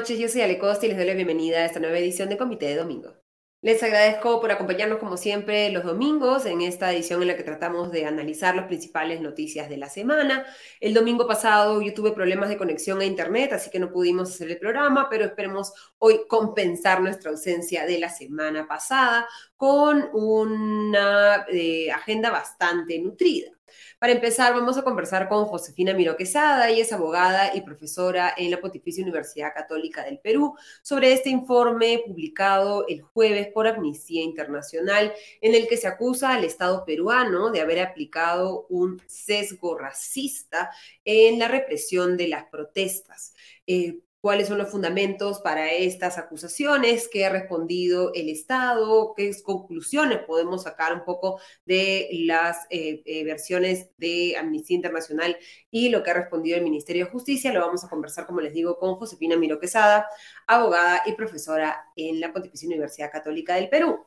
noches. Yo soy Ale Costa y les doy la bienvenida a esta nueva edición de Comité de Domingo. Les agradezco por acompañarnos como siempre los domingos en esta edición en la que tratamos de analizar las principales noticias de la semana. El domingo pasado yo tuve problemas de conexión a internet, así que no pudimos hacer el programa, pero esperemos hoy compensar nuestra ausencia de la semana pasada con una eh, agenda bastante nutrida. Para empezar, vamos a conversar con Josefina Miro Quesada. Es abogada y profesora en la Pontificia Universidad Católica del Perú sobre este informe publicado el jueves por Amnistía Internacional, en el que se acusa al Estado peruano de haber aplicado un sesgo racista en la represión de las protestas. Eh, cuáles son los fundamentos para estas acusaciones, qué ha respondido el Estado, qué conclusiones podemos sacar un poco de las eh, eh, versiones de Amnistía Internacional y lo que ha respondido el Ministerio de Justicia. Lo vamos a conversar, como les digo, con Josefina Miro Quesada, abogada y profesora en la Pontificia Universidad Católica del Perú.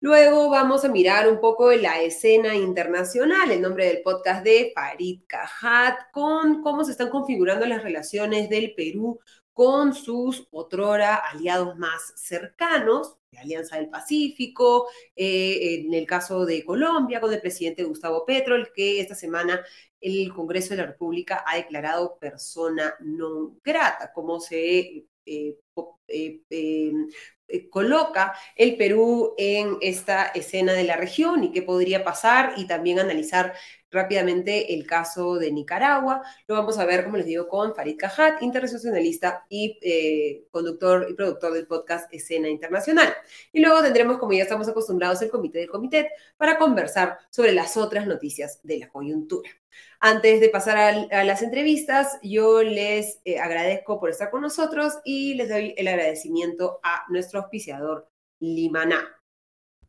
Luego vamos a mirar un poco la escena internacional, el nombre del podcast de Farid Cajat, con cómo se están configurando las relaciones del Perú con sus otrora aliados más cercanos, de Alianza del Pacífico, eh, en el caso de Colombia, con el presidente Gustavo Petro, el que esta semana el Congreso de la República ha declarado persona non grata, como se eh, eh, coloca el Perú en esta escena de la región y qué podría pasar y también analizar rápidamente el caso de Nicaragua. Lo vamos a ver, como les digo, con Farid Cajat, internacionalista y eh, conductor y productor del podcast Escena Internacional. Y luego tendremos, como ya estamos acostumbrados, el comité del comité para conversar sobre las otras noticias de la coyuntura. Antes de pasar a, las entrevistas, yo les eh, agradezco por estar con nosotros y les doy el agradecimiento a nuestro auspiciador Limaná.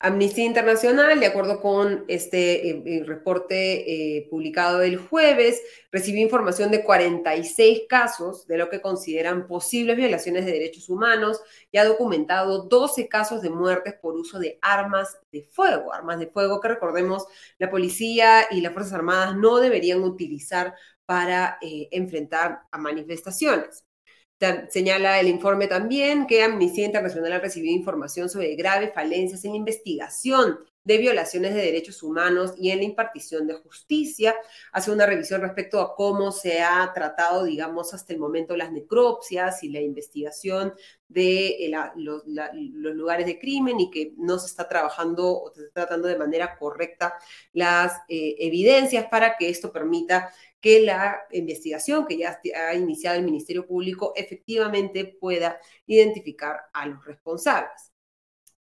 Amnistía Internacional, de acuerdo con este eh, eh, reporte eh, publicado el jueves, recibió información de 46 casos de lo que consideran posibles violaciones de derechos humanos y ha documentado 12 casos de muertes por uso de armas de fuego, armas de fuego que recordemos la policía y las Fuerzas Armadas no deberían utilizar para enfrentar a manifestaciones. Señala el informe también que Amnistía Internacional ha recibido información sobre graves falencias en la investigación de violaciones de derechos humanos y en la impartición de justicia. Hace una revisión respecto a cómo se ha tratado, digamos, hasta el momento las necropsias y la investigación de eh, los, lugares de crimen y que no se está trabajando o se está tratando de manera correcta las eh, evidencias para que esto permita que la investigación que ya ha iniciado el Ministerio Público efectivamente pueda identificar a los responsables.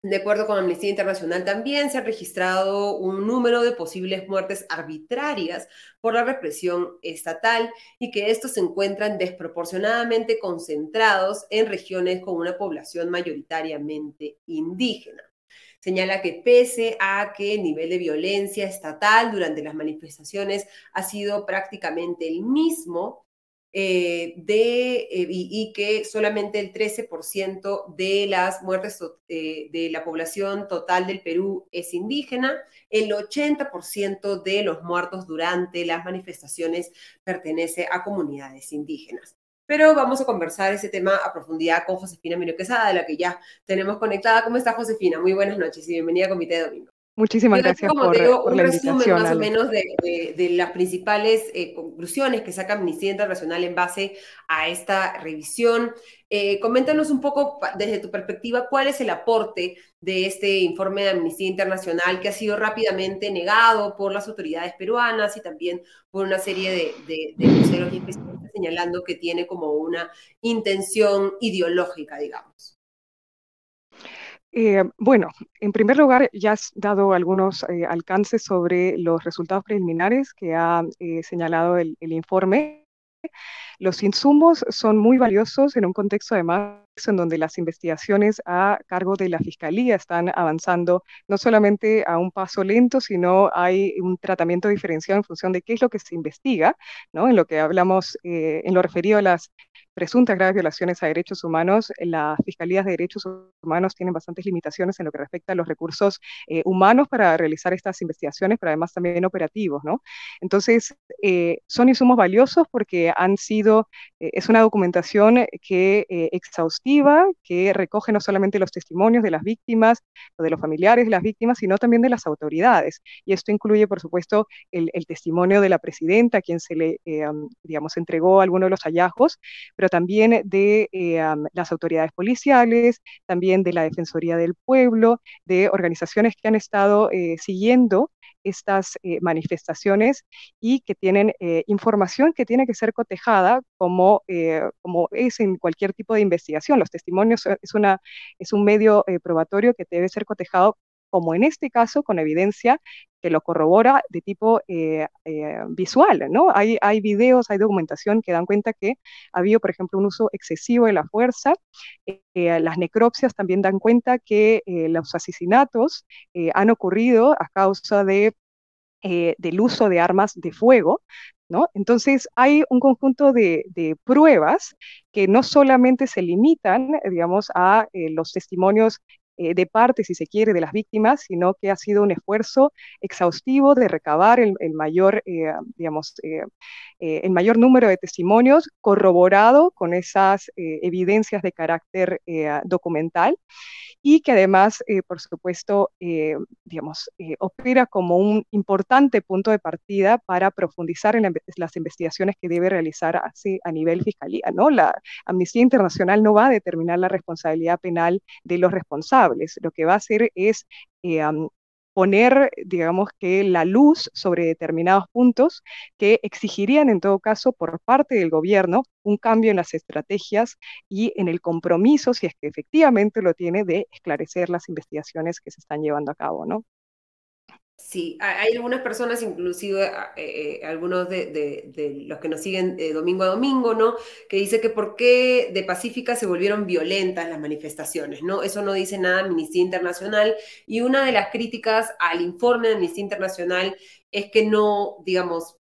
De acuerdo con Amnistía Internacional, también se ha registrado un número de posibles muertes arbitrarias por la represión estatal y que estos se encuentran desproporcionadamente concentrados en regiones con una población mayoritariamente indígena señala que pese a que el nivel de violencia estatal durante las manifestaciones ha sido prácticamente el mismo, eh, de, eh, y, que solamente el 13% de las muertes eh, de la población total del Perú es indígena, el 80% de los muertos durante las manifestaciones pertenece a comunidades indígenas pero vamos a conversar ese tema a profundidad con Josefina Miro Quesada, de la que ya tenemos conectada. ¿Cómo está Josefina? Muy buenas noches y bienvenida a Comité de Domingo. Muchísimas gracias como por, te digo, un resumen más o menos de, las principales eh, conclusiones que saca Amnistía Internacional en base a esta revisión. Eh, coméntanos un poco desde tu perspectiva cuál es el aporte de este informe de Amnistía Internacional que ha sido rápidamente negado por las autoridades peruanas y también por una serie de, de, de y especialistas señalando que tiene como una intención ideológica, digamos. Eh, bueno, en primer lugar, ya has dado algunos eh, alcances sobre los resultados preliminares que ha eh, señalado el, informe. Los insumos son muy valiosos en un contexto además en donde las investigaciones a cargo de la Fiscalía están avanzando no solamente a un paso lento, sino hay un tratamiento diferenciado en función de qué es lo que se investiga, ¿no? En lo que hablamos, en lo referido a las presuntas graves violaciones a derechos humanos, las fiscalías de derechos humanos tienen bastantes limitaciones en lo que respecta a los recursos eh, humanos para realizar estas investigaciones, pero además también operativos, ¿no? Entonces, eh, son insumos valiosos porque han sido, es una documentación que exhaustiva que recoge no solamente los testimonios de las víctimas o de los familiares de las víctimas, sino también de las autoridades. Y esto incluye, por supuesto, el, testimonio de la presidenta, a quien se le, eh, digamos, entregó algunos de los hallazgos, pero también de eh, las autoridades policiales, también de la Defensoría del Pueblo, de organizaciones que han estado eh, siguiendo estas eh, manifestaciones y que tienen eh, información que tiene que ser cotejada como, eh, como es en cualquier tipo de investigación. Los testimonios es, una, es un medio probatorio que debe ser cotejado como en este caso, con evidencia que lo corrobora de tipo visual, ¿no? Hay, hay videos, hay documentación que dan cuenta que ha habido, por ejemplo, un uso excesivo de la fuerza. las necropsias también dan cuenta que los asesinatos han ocurrido a causa de eh, del uso de armas de fuego, ¿no? Entonces hay un conjunto de, pruebas que no solamente se limitan, digamos, a eh, los testimonios eh, de parte, si se quiere, de las víctimas, sino que ha sido un esfuerzo exhaustivo de recabar el, mayor, digamos, el mayor número de testimonios corroborado con esas evidencias de carácter documental y que además, eh, por supuesto, eh, digamos, eh, opera como un importante punto de partida para profundizar en las investigaciones que debe realizar así a nivel fiscalía. ¿no? La Amnistía Internacional no va a determinar la responsabilidad penal de los responsables, lo que va a hacer es poner, digamos que, la luz sobre determinados puntos que exigirían, en todo caso, por parte del gobierno, un cambio en las estrategias y en el compromiso, si es que efectivamente lo tiene, de esclarecer las investigaciones que se están llevando a cabo, ¿no? Sí, hay algunas personas, inclusive eh, eh, algunos de, los que nos siguen eh, domingo a domingo, ¿no? Que dice que por qué de Pacífica se volvieron violentas las manifestaciones, ¿no? Eso no dice nada Amnistía Internacional. Y una de las críticas al informe de Amnistía Internacional es que no, digamos,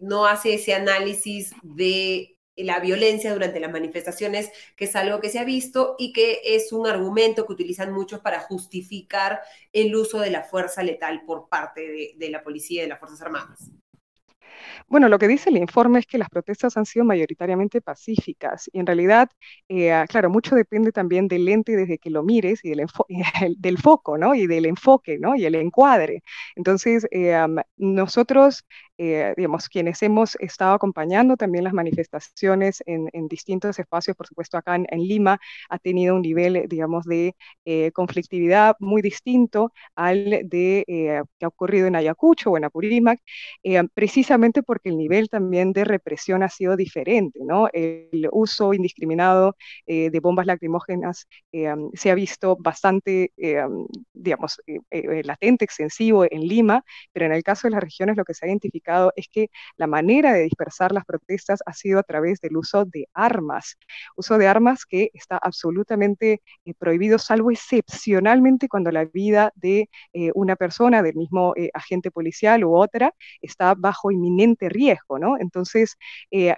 no hace ese análisis de la violencia durante las manifestaciones, que es algo que se ha visto y que es un argumento que utilizan muchos para justificar el uso de la fuerza letal por parte de, de la policía y de las Fuerzas Armadas. Bueno, lo que dice el informe es que las protestas han sido mayoritariamente pacíficas y en realidad, eh, ah, claro, mucho depende también del lente desde que lo mires y del, del foco, ¿no? Y del enfoque, ¿no? Y el encuadre. Entonces, eh, nosotros eh, digamos, quienes hemos estado acompañando también las manifestaciones en, distintos espacios, por supuesto acá en, Lima, ha tenido un nivel, digamos, de eh, conflictividad muy distinto al de eh, que ha ocurrido en Ayacucho o en Apurímac, precisamente porque el nivel también de represión ha sido diferente, ¿no? El uso indiscriminado de bombas lacrimógenas se ha visto bastante, digamos, latente, extensivo en Lima, pero en el caso de las regiones lo que se ha identificado es que la manera de dispersar las protestas ha sido a través del uso de armas, uso de armas que está absolutamente eh, prohibido, salvo excepcionalmente cuando la vida de eh, una persona, del mismo eh, agente policial u otra, está bajo inminente riesgo, ¿no? Entonces,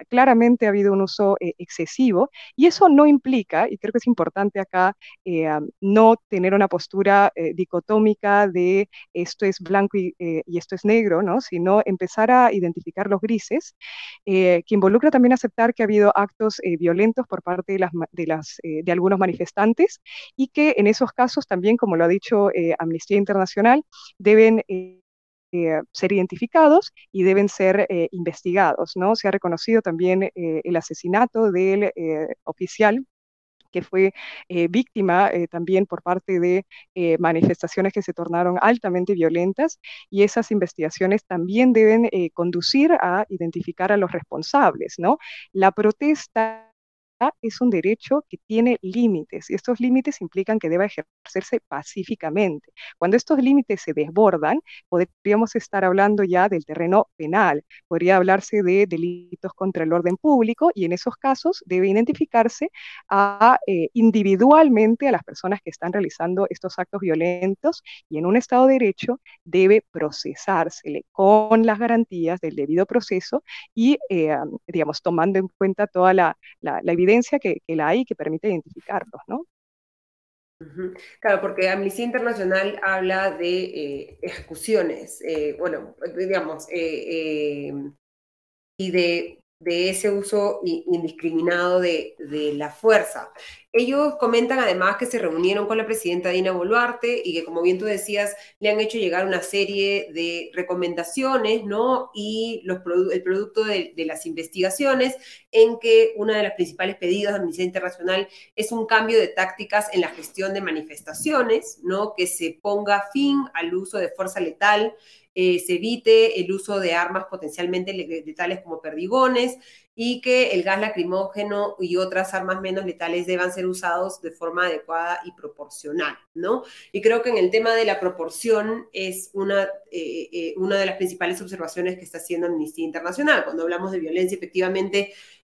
claramente ha habido un uso excesivo y eso no implica, y creo que es importante acá, no tener una postura dicotómica de esto es blanco y, y esto es negro, ¿no? Sino empezar a identificar los grises, eh, que involucra también aceptar que ha habido actos eh, violentos por parte de, las, de, las, eh, de algunos manifestantes y que en esos casos también, como lo ha dicho Amnistía Internacional, deben... ser identificados y deben ser investigados. ¿no? Se ha reconocido también el asesinato del oficial que fue eh, víctima eh, también por parte de eh, manifestaciones que se tornaron altamente violentas y esas investigaciones también deben conducir a identificar a los responsables, ¿no? La protesta es un derecho que tiene límites y estos límites implican que deba ejercerse pacíficamente. Cuando estos límites se desbordan, podríamos estar hablando ya del terreno penal, podría hablarse de delitos contra el orden público y en esos casos debe identificarse a, eh, individualmente a las personas que están realizando estos actos violentos y en un Estado de Derecho debe procesársele con las garantías del debido proceso y, eh, digamos, tomando en cuenta toda la, evidencia que, la hay y que permite identificarlos, ¿no? Claro, porque Amnistía Internacional habla de eh, ejecuciones, eh, bueno, digamos, y de de ese uso indiscriminado de, la fuerza. Ellos comentan además que se reunieron con la presidenta Dina Boluarte y que, como bien tú decías, le han hecho llegar una serie de recomendaciones, ¿no? Y los el producto de, de las investigaciones, en que una de las principales pedidos de Amnistía Internacional es un cambio de tácticas en la gestión de manifestaciones, ¿no? Que se ponga fin al uso de fuerza letal eh, se evite el uso de armas potencialmente letales como perdigones y que el gas lacrimógeno y otras armas menos letales deban ser usados de forma adecuada y proporcional, ¿no? Y creo que en el tema de la proporción es una, eh, eh, una de las principales observaciones que está haciendo Amnistía Internacional. Cuando hablamos de violencia, efectivamente,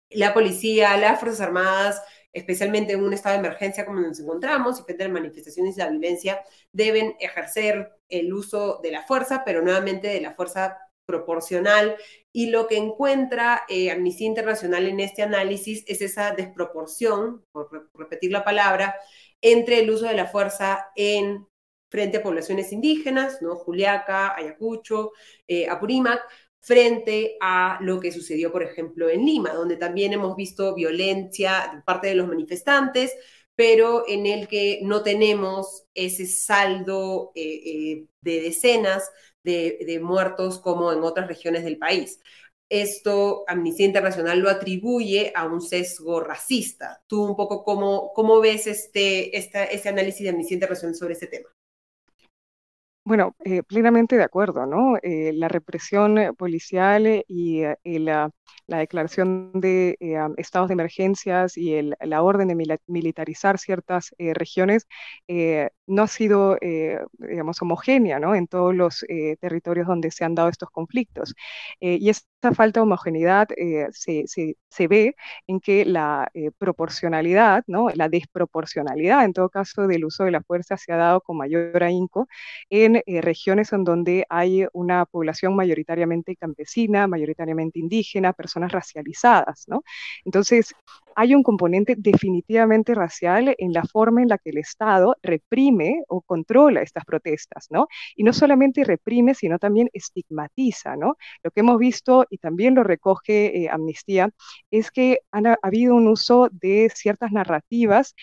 la policía, las Fuerzas Armadas, especialmente en un estado de emergencia como nos encontramos y frente a las manifestaciones de la violencia, deben ejercer el uso de la fuerza, pero nuevamente de la fuerza proporcional. Y lo que encuentra eh, Amnistía Internacional en este análisis es esa desproporción, por repetir la palabra, entre el uso de la fuerza en frente a poblaciones indígenas, ¿no? Juliaca, Ayacucho, eh, Apurímac, frente a lo que sucedió, por ejemplo, en Lima, donde también hemos visto violencia de parte de los manifestantes, pero en el que no tenemos ese saldo eh, eh, de decenas de, muertos como en otras regiones del país. Esto Amnistía Internacional lo atribuye a un sesgo racista. ¿Tú un poco cómo, cómo ves este, este análisis de Amnistía Internacional sobre este tema? Bueno, eh, plenamente de acuerdo, ¿no? Eh, la represión eh, policial y la, declaración de estados de emergencias y la orden de militarizar ciertas regiones no ha sido, digamos, homogénea. En todos los territorios donde se han dado estos conflictos. y esta falta de homogeneidad se, se, ve en que la proporcionalidad, ¿no? La desproporcionalidad, en todo caso, del uso de la fuerza se ha dado con mayor ahínco en eh, regiones en donde hay una población mayoritariamente campesina, mayoritariamente indígena, personas racializadas, ¿no? Entonces, hay un componente definitivamente racial en la forma en la que el Estado reprime o controla estas protestas, ¿no? Y no solamente reprime, sino también estigmatiza, ¿no? Lo que hemos visto, y también lo recoge eh, Amnistía, es que ha habido un uso de ciertas narrativas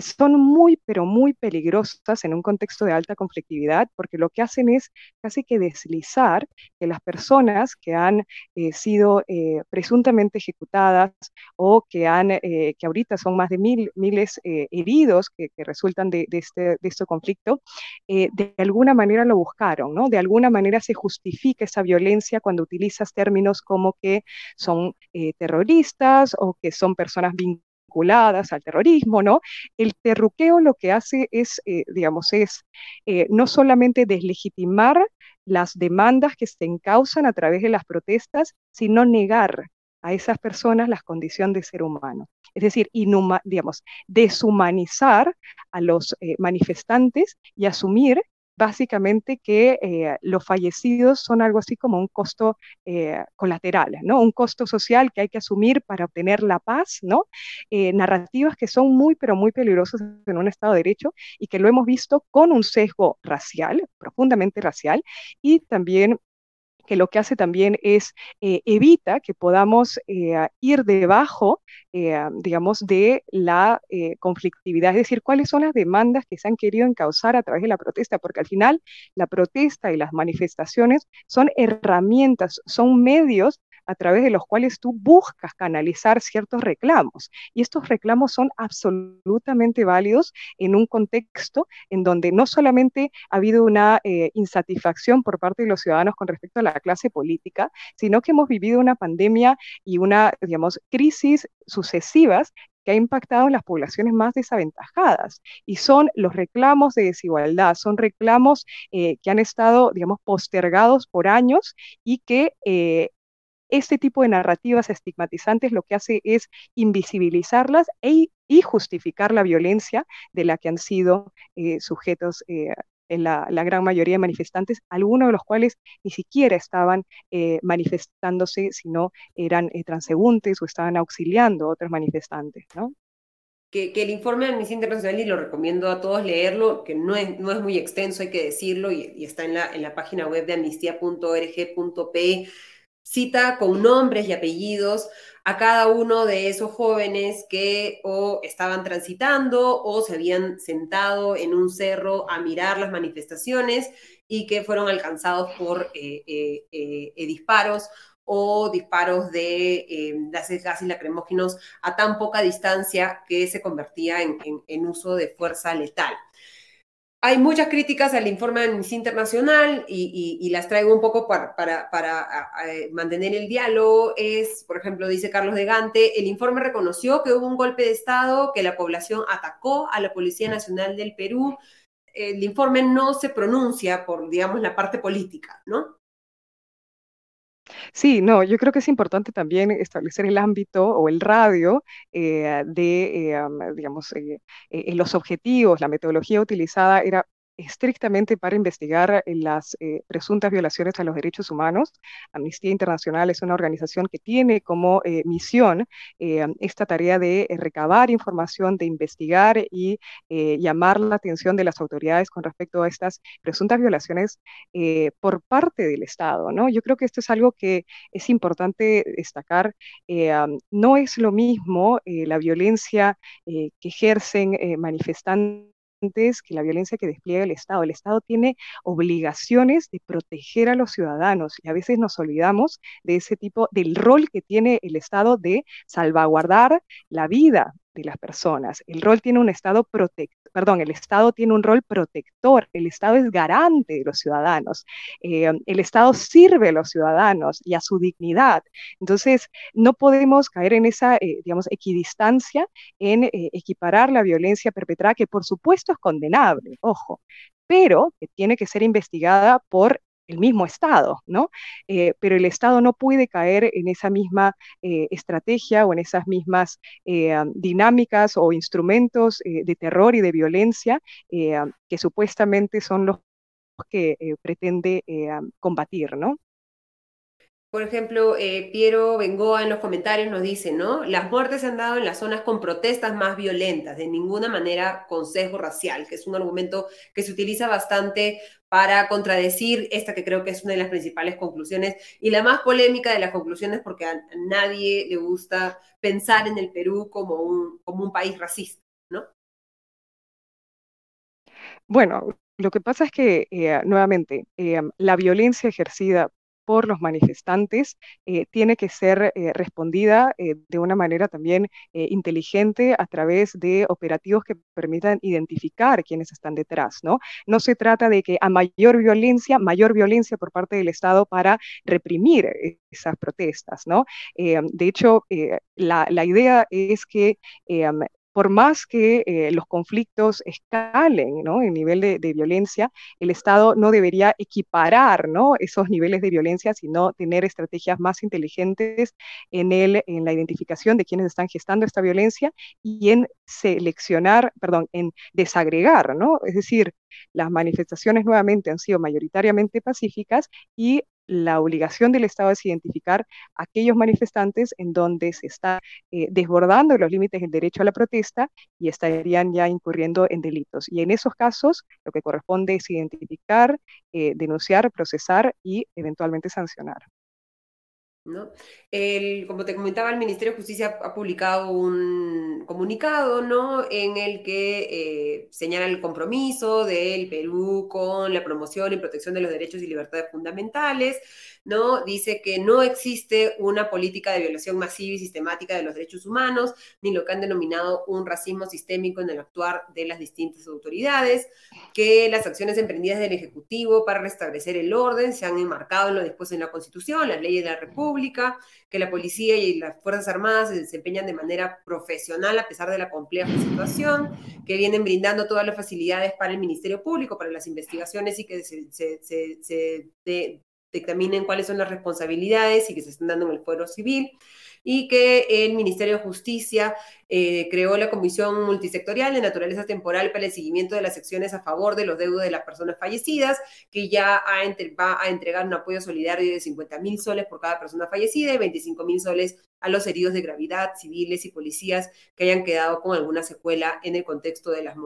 que son muy, pero muy peligrosas en un contexto de alta conflictividad, porque lo que hacen es casi que deslizar que las personas que han eh, sido eh, presuntamente ejecutadas o que han eh, que ahorita son más de mil, miles eh, heridos que, resultan de, este, de este conflicto, eh, de alguna manera lo buscaron, ¿no? De alguna manera se justifica esa violencia cuando utilizas términos como que son terroristas o que son personas vinculadas al terrorismo, ¿no? El terruqueo lo que hace es, digamos, es no solamente deslegitimar las demandas que se encausan a través de las protestas, sino negar a esas personas la condición de ser humano. Es decir, digamos, deshumanizar a los eh, manifestantes y asumir básicamente que eh, los fallecidos son algo así como un costo eh, colateral, ¿no? Un costo social que hay que asumir para obtener la paz, ¿no? narrativas que son muy, pero muy peligrosas en un Estado de Derecho y que lo hemos visto con un sesgo racial, profundamente racial, y también que lo que hace también es eh, evita que podamos eh, ir debajo, eh, digamos, de la conflictividad, es decir, cuáles son las demandas que se han querido encauzar a través de la protesta, porque al final la protesta y las manifestaciones son herramientas, son medios a través de los cuales tú buscas canalizar ciertos reclamos. Y estos reclamos son absolutamente válidos en un contexto en donde no solamente ha habido una eh, insatisfacción por parte de los ciudadanos con respecto a la clase política, sino que hemos vivido una pandemia y una, digamos, crisis sucesivas que ha impactado en las poblaciones más desaventajadas. Y son los reclamos de desigualdad, son reclamos eh, que han estado, digamos, postergados por años y que eh, este tipo de narrativas estigmatizantes lo que hace es invisibilizarlas e, y justificar la violencia de la que han sido eh, sujetos en la, gran mayoría de manifestantes, algunos de los cuales ni siquiera estaban eh, manifestándose, sino eran eh, transeúntes o estaban auxiliando a otros manifestantes. Que, el informe de Amnistía Internacional, y lo recomiendo a todos leerlo, que no es, no es muy extenso, hay que decirlo, y, está en la, en la página web de amnistía.org.pe, cita con nombres y apellidos a cada uno de esos jóvenes que o estaban transitando o se habían sentado en un cerro a mirar las manifestaciones y que fueron alcanzados por eh, eh, eh, disparos o disparos de gases, lacrimógenos a tan poca distancia que se convertía en uso de fuerza letal. Hay muchas críticas al informe de Amnistía Internacional y, las traigo un poco para, para, mantener el diálogo. Es, por ejemplo, dice Carlos de Gante, el informe reconoció que hubo un golpe de Estado, que la población atacó a la Policía Nacional del Perú. El informe no se pronuncia por, digamos, la parte política, ¿no? Sí, no, yo creo que es importante también establecer el ámbito o el radio eh, de, eh, digamos, eh, los objetivos, la metodología utilizada era estrictamente para investigar eh, las eh, presuntas violaciones a los derechos humanos. Amnistía Internacional es una organización que tiene como eh, misión esta tarea de recabar información, de investigar y llamar la atención de las autoridades con respecto a estas presuntas violaciones por parte del Estado. ¿no? Yo creo que esto es algo que es importante destacar. no es lo mismo la violencia que ejercen manifestantes que la violencia que despliega el Estado. El Estado tiene obligaciones de proteger a los ciudadanos y a veces nos olvidamos de ese tipo, del rol que tiene el Estado de salvaguardar la vida de las personas. El rol tiene un Estado protector perdón, el Estado tiene un rol protector, el Estado es garante de los ciudadanos, eh, el Estado sirve a los ciudadanos y a su dignidad. Entonces, no podemos caer en esa, eh, digamos, equidistancia en eh, equiparar la violencia perpetrada, que por supuesto es condenable, ojo, pero que tiene que ser investigada por el mismo Estado, ¿no? Eh, pero el Estado no puede caer en esa misma eh, estrategia o en esas mismas eh, dinámicas o instrumentos de terror y de violencia que supuestamente son los que pretende combatir, ¿no? Por ejemplo, eh, Piero Bengoa en los comentarios nos dice, ¿no? Las muertes se han dado en las zonas con protestas más violentas, de ninguna manera con sesgo racial, que es un argumento que se utiliza bastante para contradecir esta que creo que es una de las principales conclusiones y la más polémica de las conclusiones porque a nadie le gusta pensar en el Perú como un, como un país racista, ¿no? Bueno, lo que pasa es que, eh, nuevamente, eh, la violencia ejercida por los manifestantes eh, tiene que ser eh, respondida eh, de una manera también inteligente a través de operativos que permitan identificar quiénes están detrás, ¿no? No se trata de que a mayor violencia, mayor violencia por parte del Estado para reprimir esas protestas, ¿no? de hecho, la, la, idea es que por más que eh, los conflictos escalen ¿no? en nivel de, violencia, el Estado no debería equiparar esos niveles de violencia, sino tener estrategias más inteligentes en, el, la identificación de quienes están gestando esta violencia y en seleccionar, perdón, en desagregar. Es decir, las manifestaciones nuevamente han sido mayoritariamente pacíficas y la obligación del Estado es identificar aquellos manifestantes en donde se está eh, desbordando los límites del derecho a la protesta y estarían ya incurriendo en delitos. Y en esos casos lo que corresponde es identificar, eh, denunciar, procesar y eventualmente sancionar. ¿No? El, como te comentaba, el Ministerio de Justicia ha publicado un comunicado ¿no? en el que eh, señala el compromiso del Perú con la promoción y protección de los derechos y libertades fundamentales. ¿No? Dice que no existe una política de violación masiva y sistemática de los derechos humanos, ni lo que han denominado un racismo sistémico en el actuar de las distintas autoridades, que las acciones emprendidas del Ejecutivo para restablecer el orden se han enmarcado en lo dispuesto en la Constitución, las leyes de la República, que la policía y las Fuerzas Armadas se desempeñan de manera profesional a pesar de la compleja situación, que vienen brindando todas las facilidades para el Ministerio Público, para las investigaciones y que se, dictaminen cuáles son las responsabilidades y que se están dando en el fuero civil y que el Ministerio de Justicia eh, creó la Comisión Multisectorial de Naturaleza Temporal para el seguimiento de las secciones a favor de los deudos de las personas fallecidas, que ya va a entregar un apoyo solidario de 50 mil soles por cada persona fallecida y 25 mil soles a los heridos de gravedad, civiles y policías que hayan quedado con alguna secuela en el contexto de las,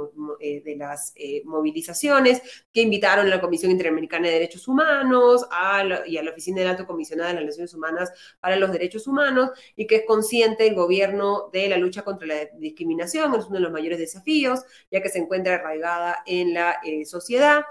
eh, de las eh, movilizaciones, que invitaron a la Comisión Interamericana de Derechos Humanos y a la Oficina del Alto Comisionado de las Naciones Humanas para los Derechos Humanos y que es consciente el gobierno de la lucha contra la discriminación, es uno de los mayores desafíos, ya que se encuentra arraigada en la eh, sociedad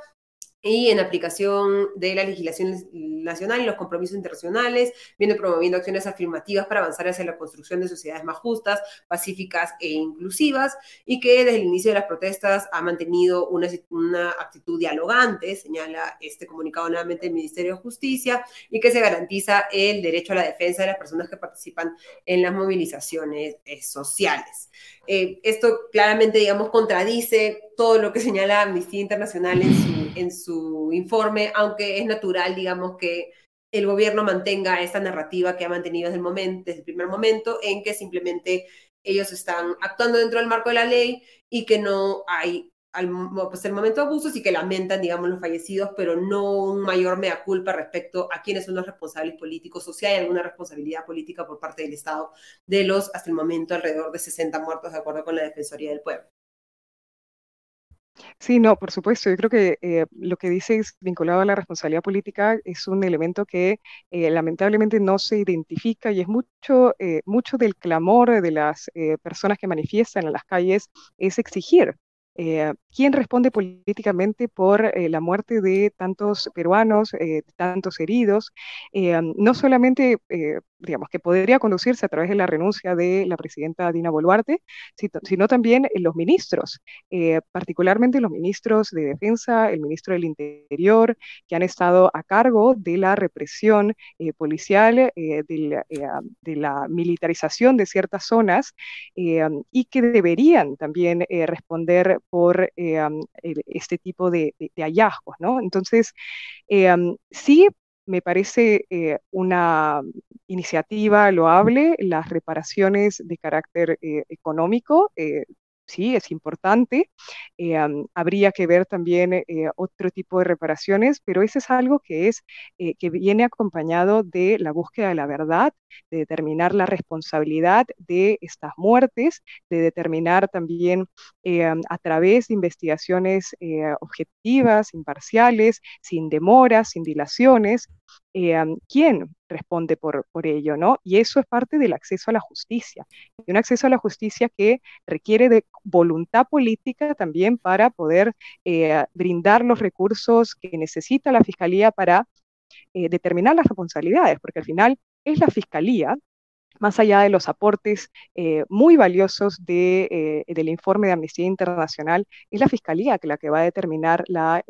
y en aplicación de la legislación nacional y los compromisos internacionales, viene promoviendo acciones afirmativas para avanzar hacia la construcción de sociedades más justas, pacíficas e inclusivas, y que desde el inicio de las protestas ha mantenido una, una actitud dialogante, señala este comunicado nuevamente del Ministerio de Justicia, y que se garantiza el derecho a la defensa de las personas que participan en las movilizaciones eh, sociales. Eh, esto claramente, digamos, contradice todo lo que señala Amnistía Internacional en su, en su informe, aunque es natural, digamos, que el gobierno mantenga esta narrativa que ha mantenido desde el, momento, desde el primer momento, en que simplemente ellos están actuando dentro del marco de la ley y que no hay al pues, el momento de abusos y que lamentan, digamos, los fallecidos, pero no un mayor mea culpa respecto a quiénes son los responsables políticos o si hay alguna responsabilidad política por parte del Estado de los, hasta el momento, alrededor de 60 muertos, de acuerdo con la Defensoría del Pueblo. Sí, no, por supuesto. Yo creo que eh, lo que dices vinculado a la responsabilidad política es un elemento que eh, lamentablemente no se identifica y es mucho, eh, mucho del clamor de las personas que manifiestan en las calles es exigir eh, ¿Quién responde políticamente por eh, la muerte de tantos peruanos, eh, tantos heridos? no solamente, digamos, que podría conducirse a través de la renuncia de la presidenta Dina Boluarte, sino, también los ministros, particularmente los ministros de Defensa, el ministro del Interior, que han estado a cargo de la represión policial, de la, militarización de ciertas zonas y que deberían también responder por eh, este tipo de, hallazgos, ¿no? Entonces, eh, sí me parece eh, una iniciativa loable, las reparaciones de carácter económico sí, es importante. Eh, habría que ver también eh, otro tipo de reparaciones, pero eso es algo que, es, eh, que viene acompañado de la búsqueda de la verdad, de determinar la responsabilidad de estas muertes, de determinar también a través de investigaciones objetivas, imparciales, sin demoras, sin dilaciones, quién responde por, por ello, ¿no? Y eso es parte del acceso a la justicia, y un acceso a la justicia que requiere de voluntad política también para poder eh, brindar los recursos que necesita la Fiscalía para eh, determinar las responsabilidades, porque al final es la Fiscalía más allá de los aportes eh, muy valiosos de, del informe de Amnistía Internacional, es la Fiscalía que la que va a determinar la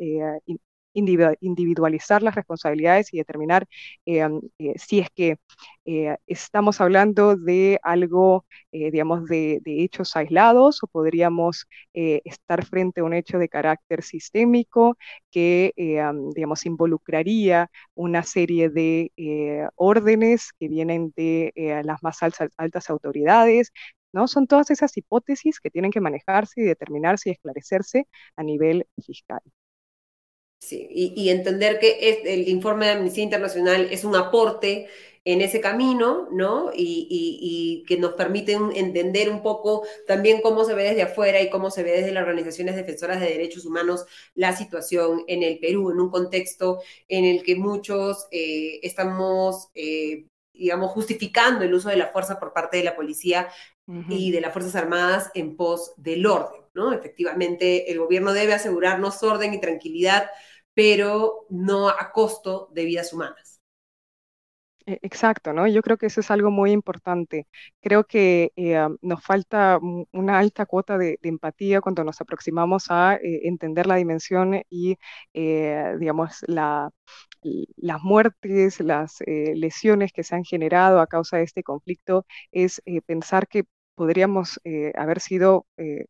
individualizar las responsabilidades y determinar eh, eh, si es que eh, estamos hablando de algo, digamos, de, hechos aislados o podríamos estar frente a un hecho de carácter sistémico que, digamos, involucraría una serie de órdenes que vienen de las más altas autoridades, ¿no? Son todas esas hipótesis que tienen que manejarse y determinarse y esclarecerse a nivel fiscal. Sí, y, entender que el informe de Amnistía Internacional es un aporte en ese camino, ¿no? Y, que nos permite entender un poco también cómo se ve desde afuera y cómo se ve desde las organizaciones defensoras de derechos humanos la situación en el Perú, en un contexto en el que muchos eh, estamos, eh, digamos, justificando el uso de la fuerza por parte de la policía y de las Fuerzas Armadas en pos del orden, ¿no? Efectivamente, el gobierno debe asegurarnos orden y tranquilidad pero no a costo de vidas humanas. E, exacto, ¿no? Yo creo que eso es algo muy importante. Creo que eh, nos falta una alta cuota de, empatía cuando nos aproximamos a eh, entender la dimensión y, eh, digamos, la, las muertes, las lesiones que se han generado a causa de este conflicto, es pensar que podríamos haber sido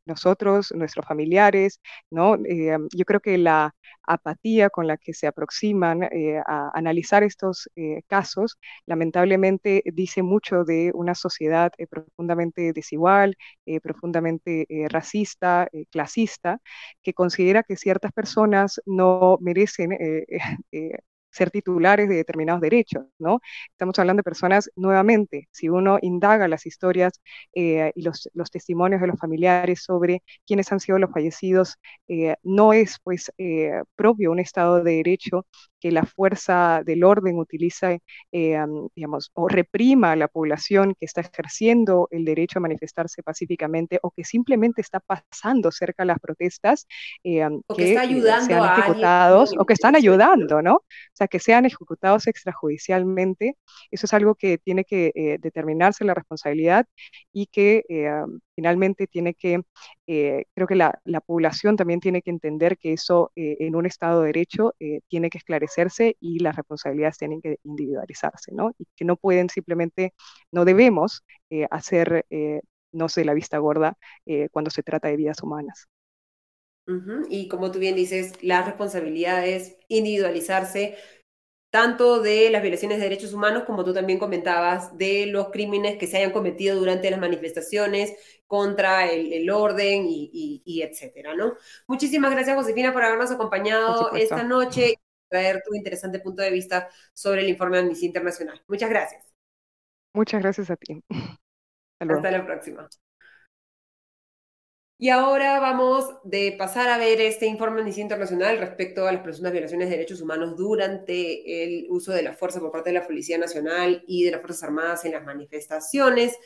nosotros, nuestros familiares, ¿no? yo creo que la apatía con la que se aproximan eh, a analizar estos eh, casos, lamentablemente dice mucho de una sociedad eh, profundamente desigual, profundamente racista, clasista, que considera que ciertas personas no merecen ser titulares de determinados derechos, ¿no? Estamos hablando de personas, nuevamente, si uno indaga las historias eh, y los, testimonios de los familiares sobre quiénes han sido los fallecidos, eh, no es pues eh, propio un Estado de Derecho que la fuerza del orden utiliza, digamos, o reprima a la población que está ejerciendo el derecho a manifestarse pacíficamente o que simplemente está pasando cerca las protestas, o que, está ayudando sean ejecutados o que están ayudando, ¿no? que sean ejecutados extrajudicialmente, eso es algo que tiene que eh, determinarse la responsabilidad y que eh, finalmente tiene que, eh, creo que la, población también tiene que entender que eso en un Estado de Derecho tiene que esclarecerse y las responsabilidades tienen que individualizarse, ¿no? Y que no pueden simplemente, no debemos hacer, no sé, la vista gorda cuando se trata de vidas humanas. Y como tú bien dices, la responsabilidad es individualizarse tanto de las violaciones de derechos humanos como tú también comentabas, de los crímenes que se hayan cometido durante las manifestaciones contra el, orden y, y, etcétera, ¿no? Muchísimas gracias, Josefina, por habernos acompañado esta noche y traer tu interesante punto de vista sobre el informe de Amnistía Internacional. Muchas gracias. Muchas gracias a ti. Hasta la próxima. Y ahora vamos de pasar a ver este informe de Amnistía Internacional respecto a las presuntas violaciones de derechos humanos durante el uso de la fuerza por parte de la Policía Nacional y de las Fuerzas Armadas en las manifestaciones.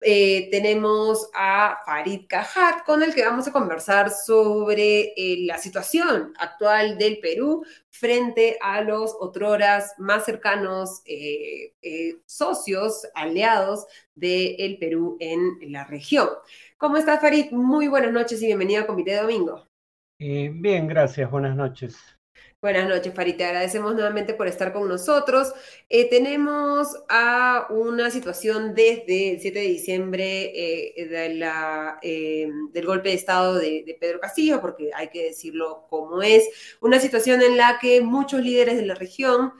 Eh, tenemos a Farid Cajat, con el que vamos a conversar sobre eh, la situación actual del Perú frente a los otroras más cercanos eh, socios, aliados del Perú en la región. ¿Cómo estás, Farid? Muy buenas noches y bienvenido a Comité de Domingo. bien, gracias. Buenas noches. Buenas noches, Farid. Te agradecemos nuevamente por estar con nosotros. Eh, tenemos a una situación desde el 7 de diciembre eh, eh, del golpe de Estado de, Pedro Castillo, porque hay que decirlo como es, una situación en la que muchos líderes de la región,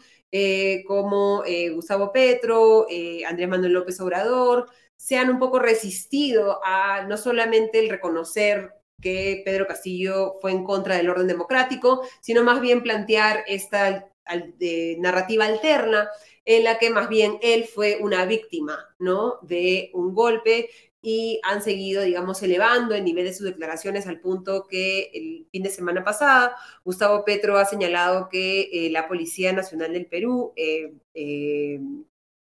como Gustavo Petro, Andrés Manuel López Obrador, se han un poco resistido a no solamente el reconocer que Pedro Castillo fue en contra del orden democrático, sino más bien plantear esta narrativa alterna en la que más bien él fue una víctima, ¿no? De un golpe y han seguido, digamos, elevando el nivel de sus declaraciones al punto que el fin de semana pasada Gustavo Petro ha señalado que eh, la Policía Nacional del Perú eh, eh,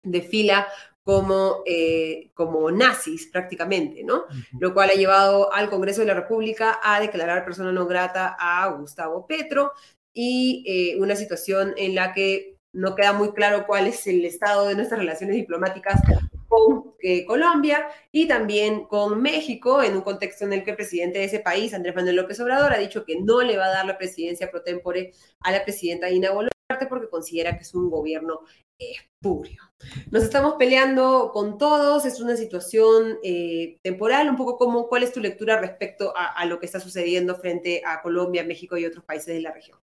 desfila como, eh, como nazis prácticamente, ¿no? Lo cual ha llevado al Congreso de la República a declarar persona no grata a Gustavo Petro y eh, una situación en la que no queda muy claro cuál es el estado de nuestras relaciones diplomáticas con eh, Colombia y también con México, en un contexto en el que el presidente de ese país, Andrés Manuel López Obrador, ha dicho que no le va a dar la presidencia pro tempore a la presidenta Dina Boluarte porque considera que es un gobierno espurio. Nos estamos peleando con todos, es una situación eh, temporal, un poco como cuál es tu lectura respecto a, lo que está sucediendo frente a Colombia, México y otros países de la región.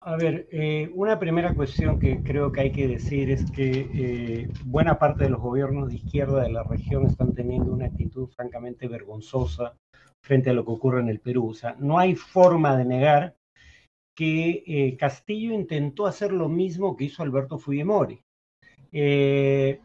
A ver, eh, una primera cuestión que creo que hay que decir es que eh, buena parte de los gobiernos de izquierda de la región están teniendo una actitud francamente vergonzosa frente a lo que ocurre en el Perú. O sea, no hay forma de negar que eh, Castillo intentó hacer lo mismo que hizo Alberto Fujimori. Eh,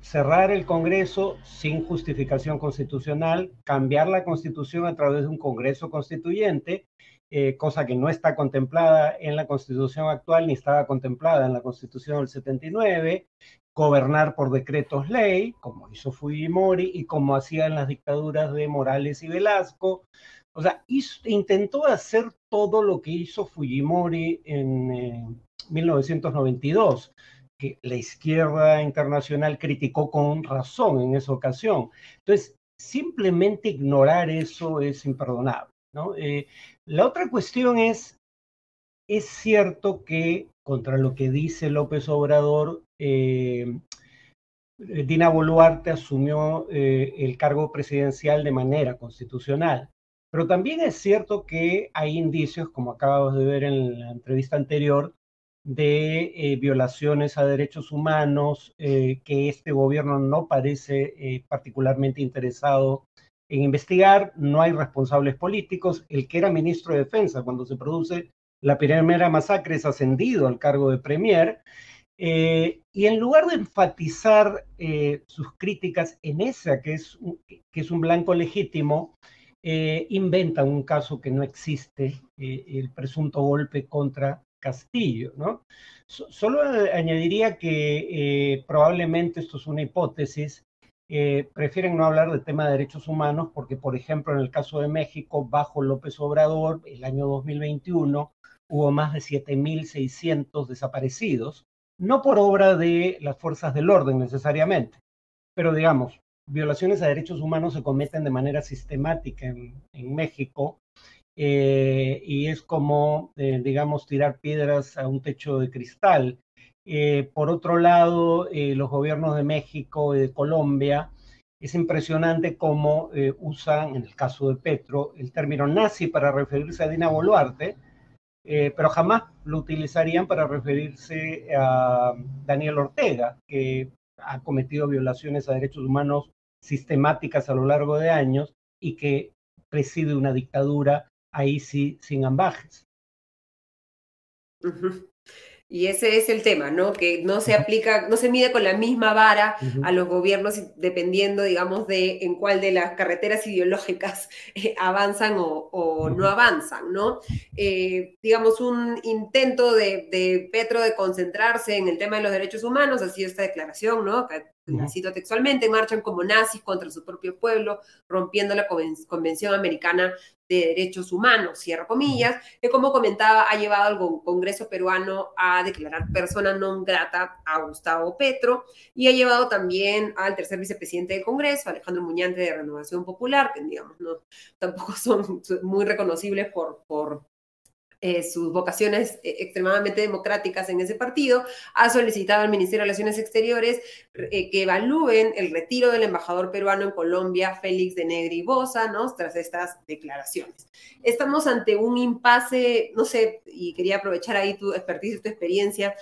cerrar el Congreso sin justificación constitucional, cambiar la constitución a través de un Congreso constituyente, eh, cosa que no está contemplada en la constitución actual ni estaba contemplada en la constitución del 79, gobernar por decretos ley, como hizo Fujimori y como hacían las dictaduras de Morales y Velasco, o sea, intentó hacer todo lo que hizo Fujimori en 1992. que la izquierda internacional criticó con razón en esa ocasión. Entonces, simplemente ignorar eso es imperdonable. Eh, la otra cuestión es, es cierto que contra lo que dice López Obrador, eh, Dina Boluarte asumió eh, el cargo presidencial de manera constitucional. Pero también es cierto que hay indicios, como acabamos de ver en la entrevista anterior, de eh, violaciones a derechos humanos eh, que este gobierno no parece eh, particularmente interesado en investigar. No hay responsables políticos. El que era ministro de Defensa cuando se produce la primera masacre es ascendido al cargo de premier. y en lugar de enfatizar sus críticas en esa, que es, que es un blanco legítimo, inventan un caso que no existe, el presunto golpe contra Castillo, ¿no? solo añadiría que eh, probablemente esto es una hipótesis, eh, prefieren no hablar del tema de derechos humanos porque, por ejemplo, en el caso de México, bajo López Obrador, el año 2021, hubo más de 7.600 desaparecidos, no por obra de las fuerzas del orden necesariamente, pero digamos, violaciones a derechos humanos se cometen de manera sistemática en, México eh, y es como, eh, digamos, tirar piedras a un techo de cristal. Eh, por otro lado, los gobiernos de México y de Colombia, es impresionante cómo usan, en el caso de Petro, el término nazi para referirse a Dina Boluarte, pero jamás lo utilizarían para referirse a Daniel Ortega, que ha cometido violaciones a derechos humanos sistemáticas a lo largo de años y que preside una dictadura ahí sí, sin ambajes. Y ese es el tema, ¿no? Que no se aplica, no se mide con la misma vara a los gobiernos dependiendo, digamos, de en cuál de las carreteras ideológicas eh, avanzan o, no avanzan, ¿no? Eh, digamos, un intento de, de, Petro de concentrarse en el tema de los derechos humanos sido esta declaración, ¿no? La cito textualmente, marchan como nazis contra su propio pueblo, rompiendo la Convención Americana de Derechos Humanos, cierro comillas, que como comentaba ha llevado al Congreso peruano a declarar persona non grata a Gustavo Petro y ha llevado también al tercer vicepresidente del Congreso, Alejandro Muñante de Renovación Popular, que digamos no tampoco son muy reconocibles por, por eh, sus vocaciones eh, extremadamente democráticas en ese partido, ha solicitado al Ministerio de Relaciones Exteriores eh, que evalúen el retiro del embajador peruano en Colombia, Félix de Negri Bosa, ¿no? tras estas declaraciones. Estamos ante un impasse, no sé, y quería aprovechar ahí tu expertise y tu experiencia,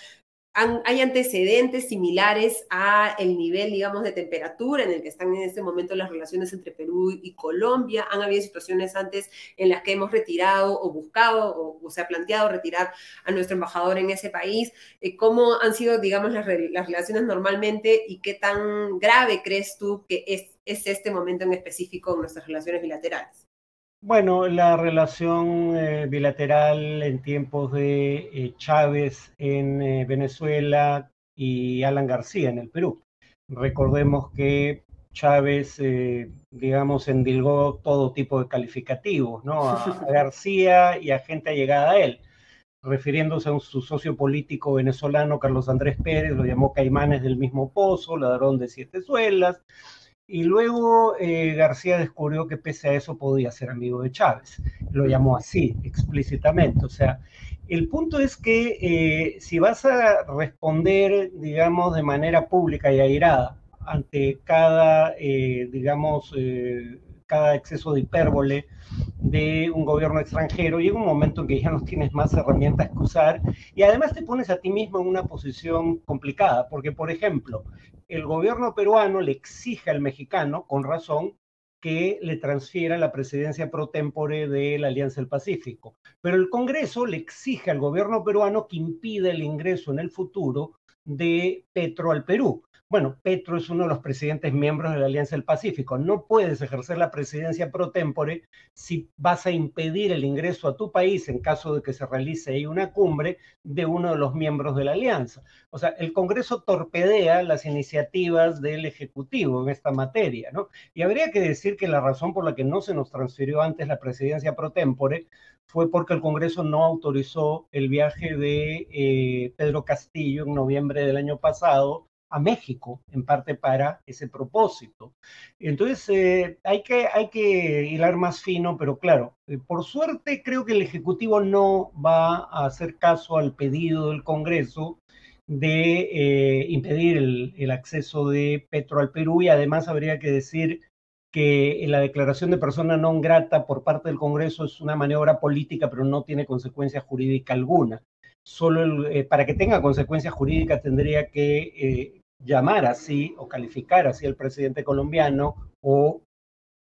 hay antecedentes similares a el nivel, digamos, de temperatura en el que están en este momento las relaciones entre Perú y Colombia. Han habido situaciones antes en las que hemos retirado o buscado o, se ha planteado retirar a nuestro embajador en ese país. Eh, ¿Cómo han sido, digamos, las, relaciones normalmente y qué tan grave crees tú que es, es este momento en específico en nuestras relaciones bilaterales? Bueno, la relación eh, bilateral en tiempos de eh, Chávez en eh, Venezuela y Alan García en el Perú. Recordemos que Chávez, digamos, endilgó todo tipo de calificativos, ¿no? A, a García y a gente allegada a él. Refiriéndose a su socio político venezolano, Carlos Andrés Pérez, lo llamó Caimanes del mismo pozo, ladrón de siete suelas y luego eh, García descubrió que pese a eso podía ser amigo de Chávez. Lo llamó así, explícitamente. O sea, el punto es que eh, si vas a responder, digamos, de manera pública y airada ante cada, eh, digamos, cada exceso de hipérbole de un gobierno extranjero, llega un momento en que ya no tienes más herramientas que usar y además te pones a ti mismo en una posición complicada, porque por ejemplo, el gobierno peruano le exige al mexicano, con razón, que le transfiera la presidencia pro tempore de la Alianza del Pacífico. Pero el Congreso le exige al gobierno peruano que impida el ingreso en el futuro de Petro al Perú. Bueno, Petro es uno de los presidentes miembros de la Alianza del Pacífico. No puedes ejercer la presidencia pro tempore si vas a impedir el ingreso a tu país en caso de que se realice ahí una cumbre de uno de los miembros de la Alianza. O sea, el Congreso torpedea las iniciativas del Ejecutivo en esta materia, ¿no? Y habría que decir que la razón por la que no se nos transfirió antes la presidencia pro tempore fue porque el Congreso no autorizó el viaje de eh, Pedro Castillo en noviembre del año pasado a México, en parte para ese propósito. Entonces, eh, hay, que, hay que hilar más fino, pero claro, eh, por suerte creo que el Ejecutivo no va a hacer caso al pedido del Congreso de eh, impedir el, el, acceso de Petro al Perú y además habría que decir que la declaración de persona no grata por parte del Congreso es una maniobra política, pero no tiene consecuencia jurídica alguna. Solo para que tenga consecuencia jurídica tendría que llamar así o calificar así al presidente colombiano o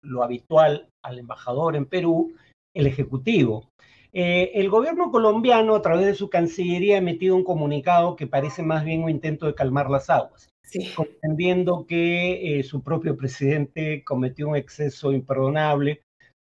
lo habitual al embajador en Perú, el Ejecutivo. Eh, el gobierno colombiano, a través de su Cancillería, ha emitido un comunicado que parece más bien un intento de calmar las aguas, comprendiendo que eh, su propio presidente cometió un exceso imperdonable,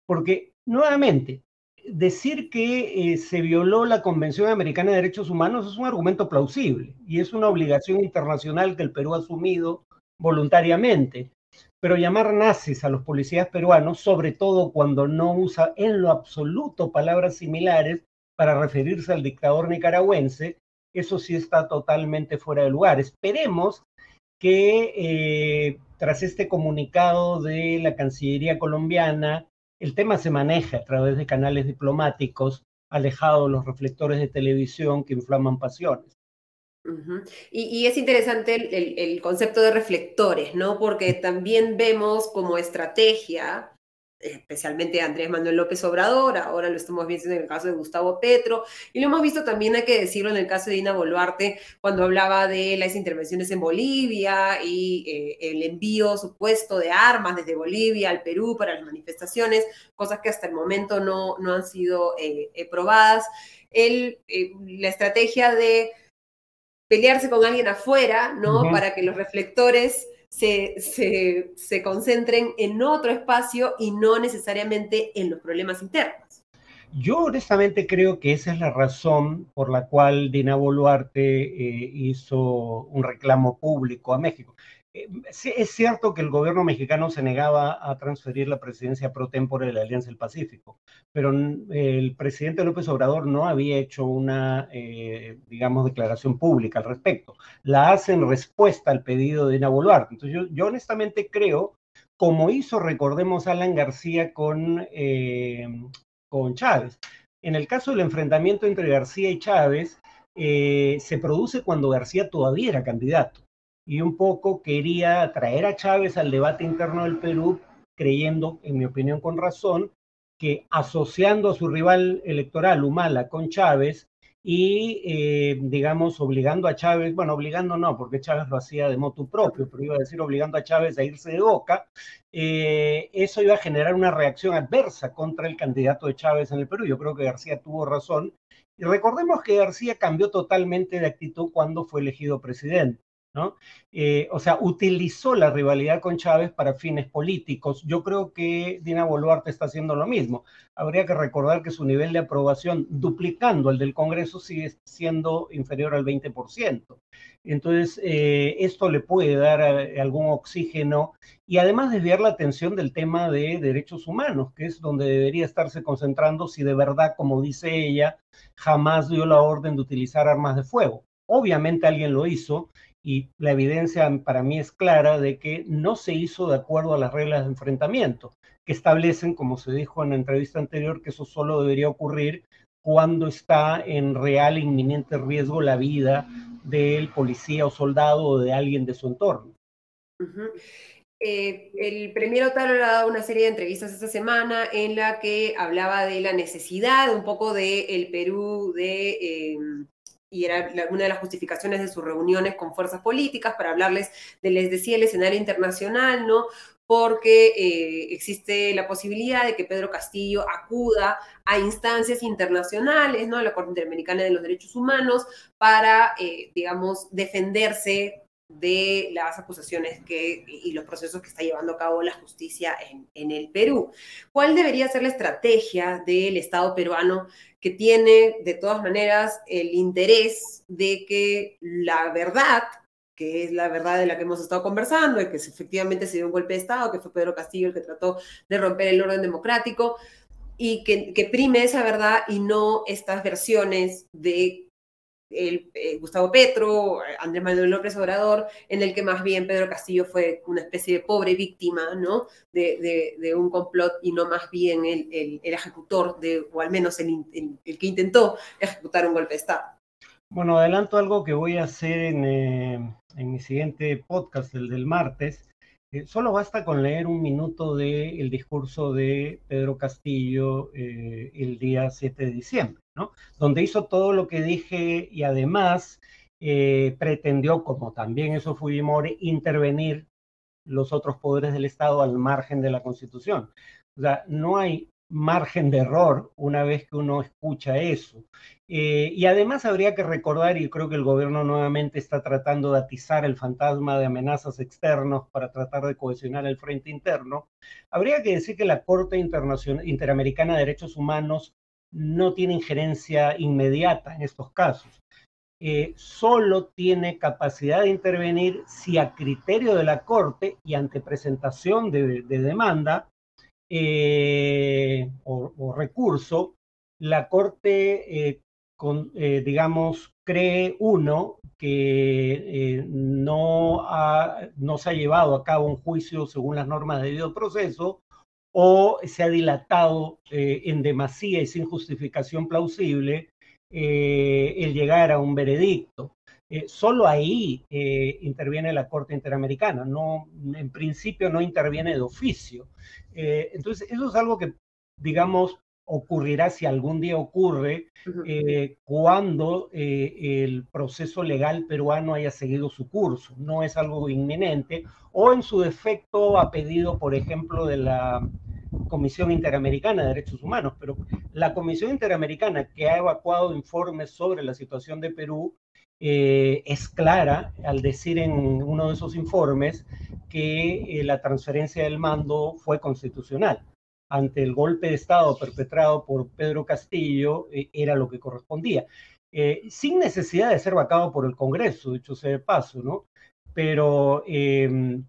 porque nuevamente decir que eh, se violó la Convención Americana de Derechos Humanos es un argumento plausible y es una obligación internacional que el Perú ha asumido voluntariamente. Pero llamar nazis a los policías peruanos, sobre todo cuando no usa en lo absoluto palabras similares para referirse al dictador nicaragüense, eso sí está totalmente fuera de lugar. Esperemos que eh, tras este comunicado de la Cancillería colombiana, el tema se maneja a través de canales diplomáticos, alejados de los reflectores de televisión que inflaman pasiones. y, es interesante el, concepto de reflectores, ¿no? Porque también vemos como estrategia especialmente Andrés Manuel López Obrador, ahora lo estamos viendo en el caso de Gustavo Petro, y lo hemos visto también, hay que decirlo, en el caso de Dina Boluarte, cuando hablaba de las intervenciones en Bolivia y eh, el envío supuesto de armas desde Bolivia al Perú para las manifestaciones, cosas que hasta el momento no, no han sido eh, eh, probadas. El, la estrategia de pelearse con alguien afuera, ¿no? Para que los reflectores se, se, concentren en otro espacio y no necesariamente en los problemas internos. Yo honestamente creo que esa es la razón por la cual Dina Boluarte eh, hizo un reclamo público a México. Eh, es cierto que el gobierno mexicano se negaba a transferir la presidencia pro tempore de la Alianza del Pacífico, pero el presidente López Obrador no había hecho una, eh, digamos, declaración pública al respecto. La hace en respuesta al pedido de Dina Boluarte. Entonces yo, honestamente creo, como hizo, recordemos, Alan García con, eh, con Chávez. En el caso del enfrentamiento entre García y Chávez, se produce cuando García todavía era candidato y un poco quería traer a Chávez al debate interno del Perú, creyendo, en mi opinión con razón, que asociando a su rival electoral, Humala, con Chávez y, eh, digamos, obligando a Chávez, bueno, obligando no, porque Chávez lo hacía de motu propio, pero iba a decir obligando a Chávez a irse de boca, eh, eso iba a generar una reacción adversa contra el candidato de Chávez en el Perú. Yo creo que García tuvo razón. Y recordemos que García cambió totalmente de actitud cuando fue elegido presidente. Eh, o sea, utilizó la rivalidad con Chávez para fines políticos. Yo creo que Dina Boluarte está haciendo lo mismo. Habría que recordar que su nivel de aprobación, duplicando el del Congreso, sigue siendo inferior al 20%. Entonces, eh, esto le puede dar eh, algún oxígeno y además desviar la atención del tema de derechos humanos, que es donde debería estarse concentrando si de verdad, como dice ella, jamás dio la orden de utilizar armas de fuego. Obviamente alguien lo hizo y la evidencia para mí es clara de que no se hizo de acuerdo a las reglas de enfrentamiento, que establecen, como se dijo en la entrevista anterior, que eso solo debería ocurrir cuando está en real e inminente riesgo la vida del policía o soldado o de alguien de su entorno. Eh, el premier Otaro ha dado una serie de entrevistas esta semana en la que hablaba de la necesidad un poco del el Perú de em, y era una de las justificaciones de sus reuniones con fuerzas políticas para hablarles de, les decía, el escenario internacional, ¿no? Porque eh, existe la posibilidad de que Pedro Castillo acuda a instancias internacionales, ¿no? A la Corte Interamericana de los Derechos Humanos para, eh, digamos, defenderse de las acusaciones que, y los procesos que está llevando a cabo la justicia en, en, el Perú. ¿Cuál debería ser la estrategia del Estado peruano que tiene de todas maneras el interés de que la verdad, que es la verdad de la que hemos estado conversando, y que efectivamente se dio un golpe de Estado, que fue Pedro Castillo el que trató de romper el orden democrático, y que, que prime esa verdad y no estas versiones de el, eh, Gustavo Petro, Andrés Manuel López Obrador, en el que más bien Pedro Castillo fue una especie de pobre víctima, ¿no? De, de, un complot y no más bien el, el, ejecutor, de, o al menos el, el, que intentó ejecutar un golpe de Estado. Bueno, adelanto algo que voy a hacer en, eh, en mi siguiente podcast, el del martes. Eh, solo basta con leer un minuto del discurso de Pedro Castillo el día 7 de diciembre donde hizo todo lo que dije y además eh, pretendió, como también eso Fujimori, intervenir los otros poderes del Estado al margen de la Constitución. O sea, no hay margen de error una vez que uno escucha eso. Eh, y además habría que recordar, y creo que el gobierno nuevamente está tratando de atizar el fantasma de amenazas externas para tratar de cohesionar el frente interno, habría que decir que la Corte Internacional, Interamericana de Derechos Humanos no tiene injerencia inmediata en estos casos. Eh, solo tiene capacidad de intervenir si a criterio de la Corte y ante presentación de, demanda eh, o, recurso, la Corte, eh, digamos, cree uno que no, no se ha llevado a cabo un juicio según las normas de debido proceso o se ha dilatado eh, en demasía y sin justificación plausible eh, el llegar a un veredicto. Eh, solo ahí interviene la Corte Interamericana, no, en principio no interviene de oficio. entonces, eso es algo que, digamos, ocurrirá si algún día ocurre cuando el proceso legal peruano haya seguido su curso. No es algo inminente o en su defecto a pedido, por ejemplo, de la Comisión Interamericana de Derechos Humanos, pero la Comisión Interamericana que ha evacuado informes sobre la situación de Perú eh, es clara al decir en uno de esos informes que eh, la transferencia del mando fue constitucional. Ante el golpe de Estado perpetrado por Pedro Castillo, eh, era lo que correspondía. sin necesidad de ser vacado por el Congreso, dicho sea de paso, ¿no? Pero em,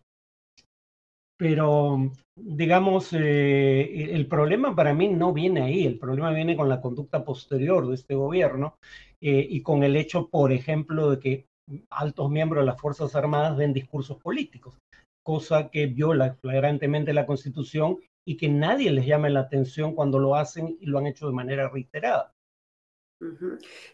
pero digamos, eh, el problema para mí no viene ahí, el problema viene con la conducta posterior de este gobierno eh, y con el hecho, por ejemplo, de que altos miembros de las Fuerzas Armadas den discursos políticos, cosa que viola flagrantemente la Constitución y que nadie les llame la atención cuando lo hacen y lo han hecho de manera reiterada.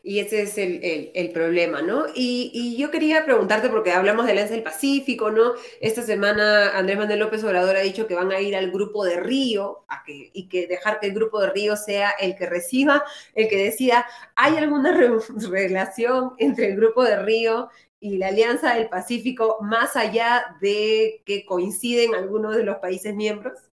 Y ese es el, problema, ¿no? Y, yo quería preguntarte, porque hablamos de Alianza del Pacífico, ¿no? Esta semana Andrés Manuel López Obrador ha dicho que van a ir al grupo de Río a que, y que dejar que el grupo de Río sea el que reciba, el que decida. ¿Hay alguna relación entre el grupo de Río y la Alianza del Pacífico más allá de que coinciden algunos de los países miembros?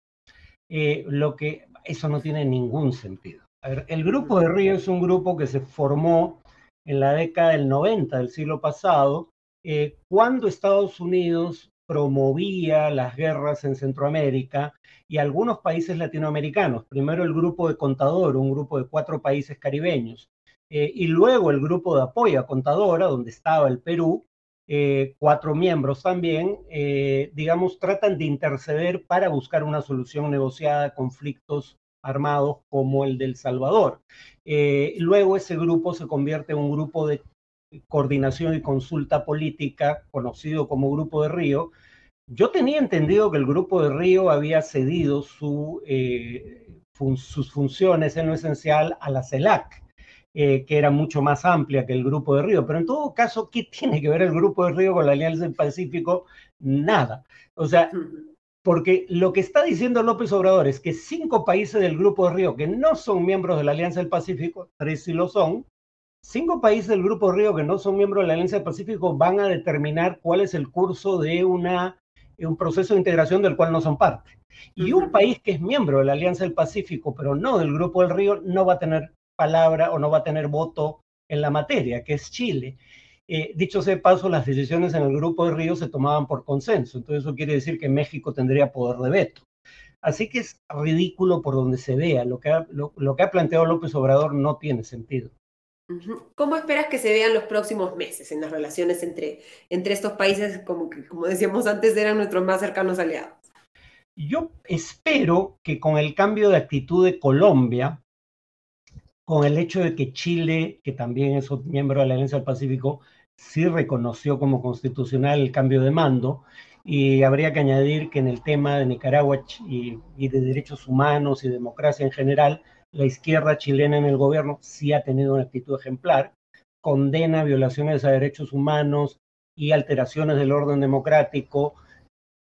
Eh, lo que eso no tiene ningún sentido el Grupo de Río es un grupo que se formó en la década del 90 del siglo pasado, eh, cuando Estados Unidos promovía las guerras en Centroamérica y algunos países latinoamericanos. Primero el grupo de Contador, un grupo de cuatro países caribeños, eh, y luego el grupo de apoyo a Contadora, donde estaba el Perú, eh, cuatro miembros también, digamos, tratan de interceder para buscar una solución negociada a conflictos armados como el del Salvador. Eh, luego ese grupo se convierte en un grupo de coordinación y consulta política conocido como Grupo de Río. Yo tenía entendido que el Grupo de Río había cedido eh, sus funciones en lo esencial a la CELAC, eh, que era mucho más amplia que el Grupo de Río. Pero en todo caso, ¿qué tiene que ver el Grupo de Río con la Alianza del Pacífico? Nada. O sea, porque lo que está diciendo López Obrador es que cinco países del Grupo de Río que no son miembros de la Alianza del Pacífico, tres sí lo son, cinco países del Grupo de Río que no son miembros de la Alianza del Pacífico van a determinar cuál es el curso de una, un proceso de integración del cual no son parte. Y un país que es miembro de la Alianza del Pacífico, pero no del Grupo del Río, no va a tener palabra o no va a tener voto en la materia, que es Chile. Eh, dicho sea de paso, las decisiones en el grupo de Río se tomaban por consenso, entonces eso quiere decir que México tendría poder de veto. Así que es ridículo por donde se vea, lo que ha, lo, que ha planteado López Obrador no tiene sentido. ¿Cómo esperas que se vean los próximos meses en las relaciones entre, entre estos países, como, como decíamos antes, eran nuestros más cercanos aliados? Yo espero que con el cambio de actitud de Colombia, con el hecho de que Chile, que también es miembro de la Alianza del Pacífico, sí reconoció como constitucional el cambio de mando. Y habría que añadir que en el tema de Nicaragua y, de derechos humanos y democracia en general, la izquierda chilena en el gobierno sí ha tenido una actitud ejemplar, condena violaciones a derechos humanos y alteraciones del orden democrático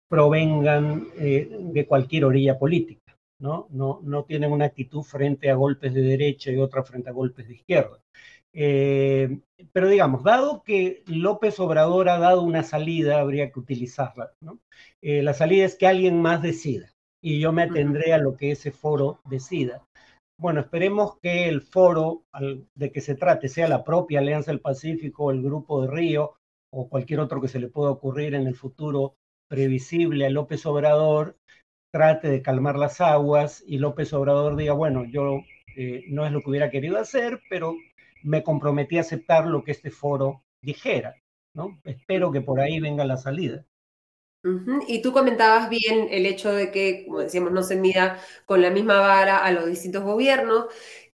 provengan eh, de cualquier orilla política. ¿no? No, no tienen una actitud frente a golpes de derecha y otra frente a golpes de izquierda. Eh, pero digamos, dado que López Obrador ha dado una salida, habría que utilizarla. ¿no? Eh, la salida es que alguien más decida y yo me atendré a lo que ese foro decida. Bueno, esperemos que el foro de que se trate sea la propia Alianza del Pacífico, el Grupo de Río o cualquier otro que se le pueda ocurrir en el futuro previsible a López Obrador, trate de calmar las aguas y López Obrador diga, bueno, yo eh, no es lo que hubiera querido hacer, pero me comprometí a aceptar lo que este foro dijera, ¿no? Espero que por ahí venga la salida. Y tú comentabas bien el hecho de que, como decíamos, no se mida con la misma vara a los distintos gobiernos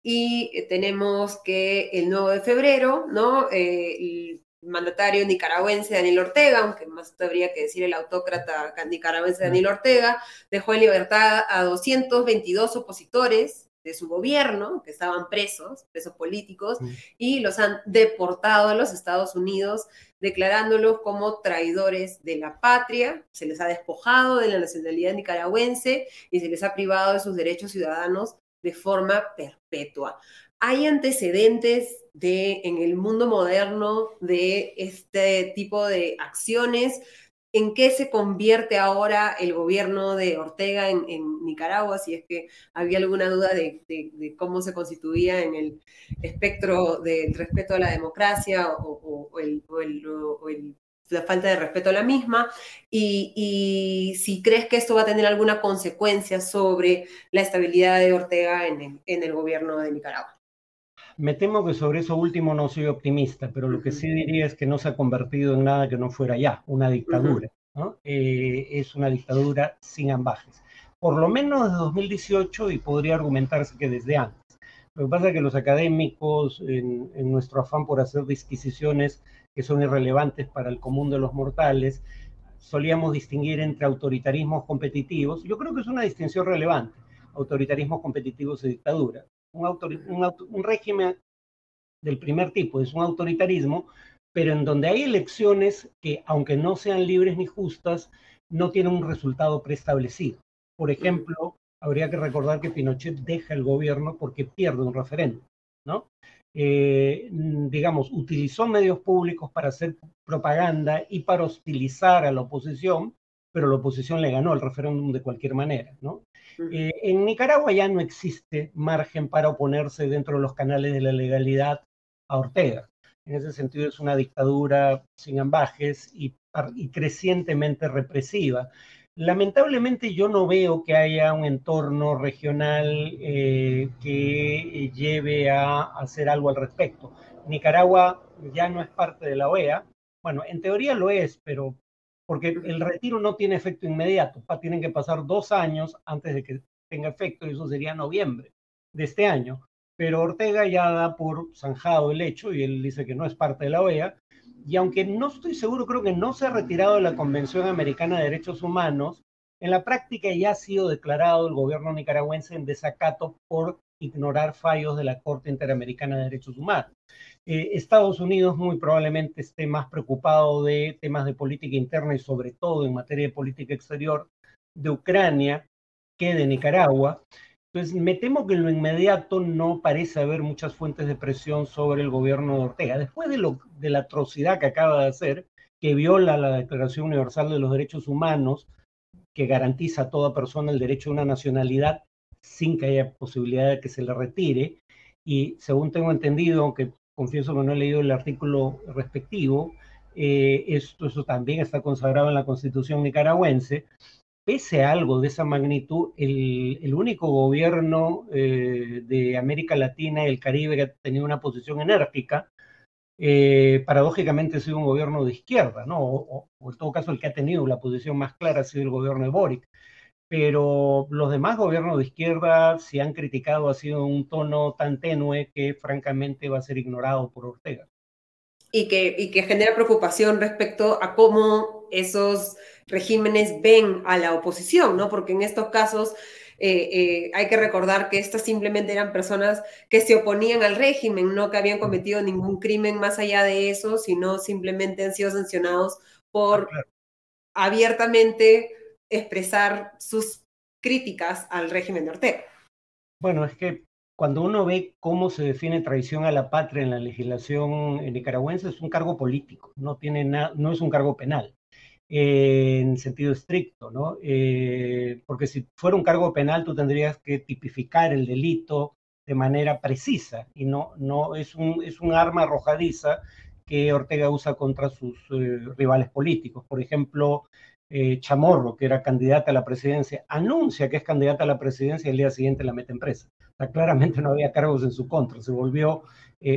y eh, tenemos que el 9 de febrero, ¿no? Eh, mandatario nicaragüense Daniel Ortega, aunque más habría que decir el autócrata nicaragüense Daniel Ortega, dejó en libertad a 222 opositores de su gobierno, que estaban presos, presos políticos, y los han deportado a los Estados Unidos, declarándolos como traidores de la patria, se les ha despojado de la nacionalidad nicaragüense y se les ha privado de sus derechos ciudadanos de forma perpetua. ¿Hay antecedentes de, en el mundo moderno de este tipo de acciones? ¿En qué se convierte ahora el gobierno de Ortega en, Nicaragua? Si es que había alguna duda de, cómo se constituía en el espectro del respeto a la democracia o, la falta de respeto a la misma, y, si crees que esto va a tener alguna consecuencia sobre la estabilidad de Ortega en el gobierno de Nicaragua. Me temo que sobre eso último no soy optimista, pero lo que sí diría es que no se ha convertido en nada que no fuera ya, una dictadura. Eh, es una dictadura sin ambajes. Por lo menos desde 2018 y podría argumentarse que desde antes. Lo que pasa es que los académicos, en, nuestro afán por hacer disquisiciones que son irrelevantes para el común de los mortales, solíamos distinguir entre autoritarismos competitivos. Yo creo que es una distinción relevante, autoritarismos competitivos y dictadura un, régimen del primer tipo, es un autoritarismo, pero en donde hay elecciones que, aunque no sean libres ni justas, no tienen un resultado preestablecido. Por ejemplo, habría que recordar que Pinochet deja el gobierno porque pierde un referéndum, ¿no? Eh, digamos, utilizó medios públicos para hacer propaganda y para hostilizar a la oposición, pero la oposición le ganó el referéndum de cualquier manera, ¿no? Eh, en Nicaragua ya no existe margen para oponerse dentro de los canales de la legalidad a Ortega. En ese sentido es una dictadura sin ambajes y, crecientemente represiva. Lamentablemente yo no veo que haya un entorno regional eh, que lleve a hacer algo al respecto. Nicaragua ya no es parte de la OEA. Bueno, en teoría lo es, pero porque el retiro no tiene efecto inmediato. Tienen que pasar dos años antes de que tenga efecto, y eso sería noviembre de este año. Pero Ortega ya da por zanjado el hecho y él dice que no es parte de la OEA. Y aunque no estoy seguro, creo que no se ha retirado de la Convención Americana de Derechos Humanos, en la práctica ya ha sido declarado el gobierno nicaragüense en desacato por ignorar fallos de la Corte Interamericana de Derechos Humanos. Eh, Estados Unidos muy probablemente esté más preocupado de temas de política interna y sobre todo en materia de política exterior de Ucrania que de Nicaragua. Entonces, me temo que en lo inmediato no parece haber muchas fuentes de presión sobre el gobierno de Ortega. Después de, lo, de la atrocidad que acaba de hacer, que viola la Declaración Universal de los Derechos Humanos, que garantiza a toda persona el derecho a una nacionalidad sin que haya posibilidad de que se le retire. Y según tengo entendido, aunque confieso que no he leído el artículo respectivo, eh, esto, también está consagrado en la constitución nicaragüense. Pese a algo de esa magnitud, el, único gobierno eh, de América Latina y el Caribe que ha tenido una posición enérgica, eh, paradójicamente ha sido un gobierno de izquierda, ¿no? O, o, en todo caso el que ha tenido la posición más clara ha sido el gobierno de Boric pero los demás gobiernos de izquierda, si han criticado, ha sido un tono tan tenue que francamente va a ser ignorado por Ortega. Y que, y que genera preocupación respecto a cómo esos regímenes ven a la oposición, ¿no? Porque en estos casos eh, eh, hay que recordar que estas simplemente eran personas que se oponían al régimen, no que habían cometido ningún crimen más allá de eso, sino simplemente han sido sancionados por ah, abiertamente expresar sus críticas al régimen de Ortega. Bueno, es que cuando uno ve cómo se define traición a la patria en la legislación nicaragüense, es un cargo político, no, tiene no es un cargo penal en sentido estricto, ¿no? Eh, porque si fuera un cargo penal, tú tendrías que tipificar el delito de manera precisa y no, no es, un, es un arma arrojadiza que Ortega usa contra sus eh, rivales políticos. Por ejemplo, eh, Chamorro, que era candidata a la presidencia, anuncia que es candidata a la presidencia y el día siguiente la mete en presa. O sea, claramente no había cargos en su contra, se volvió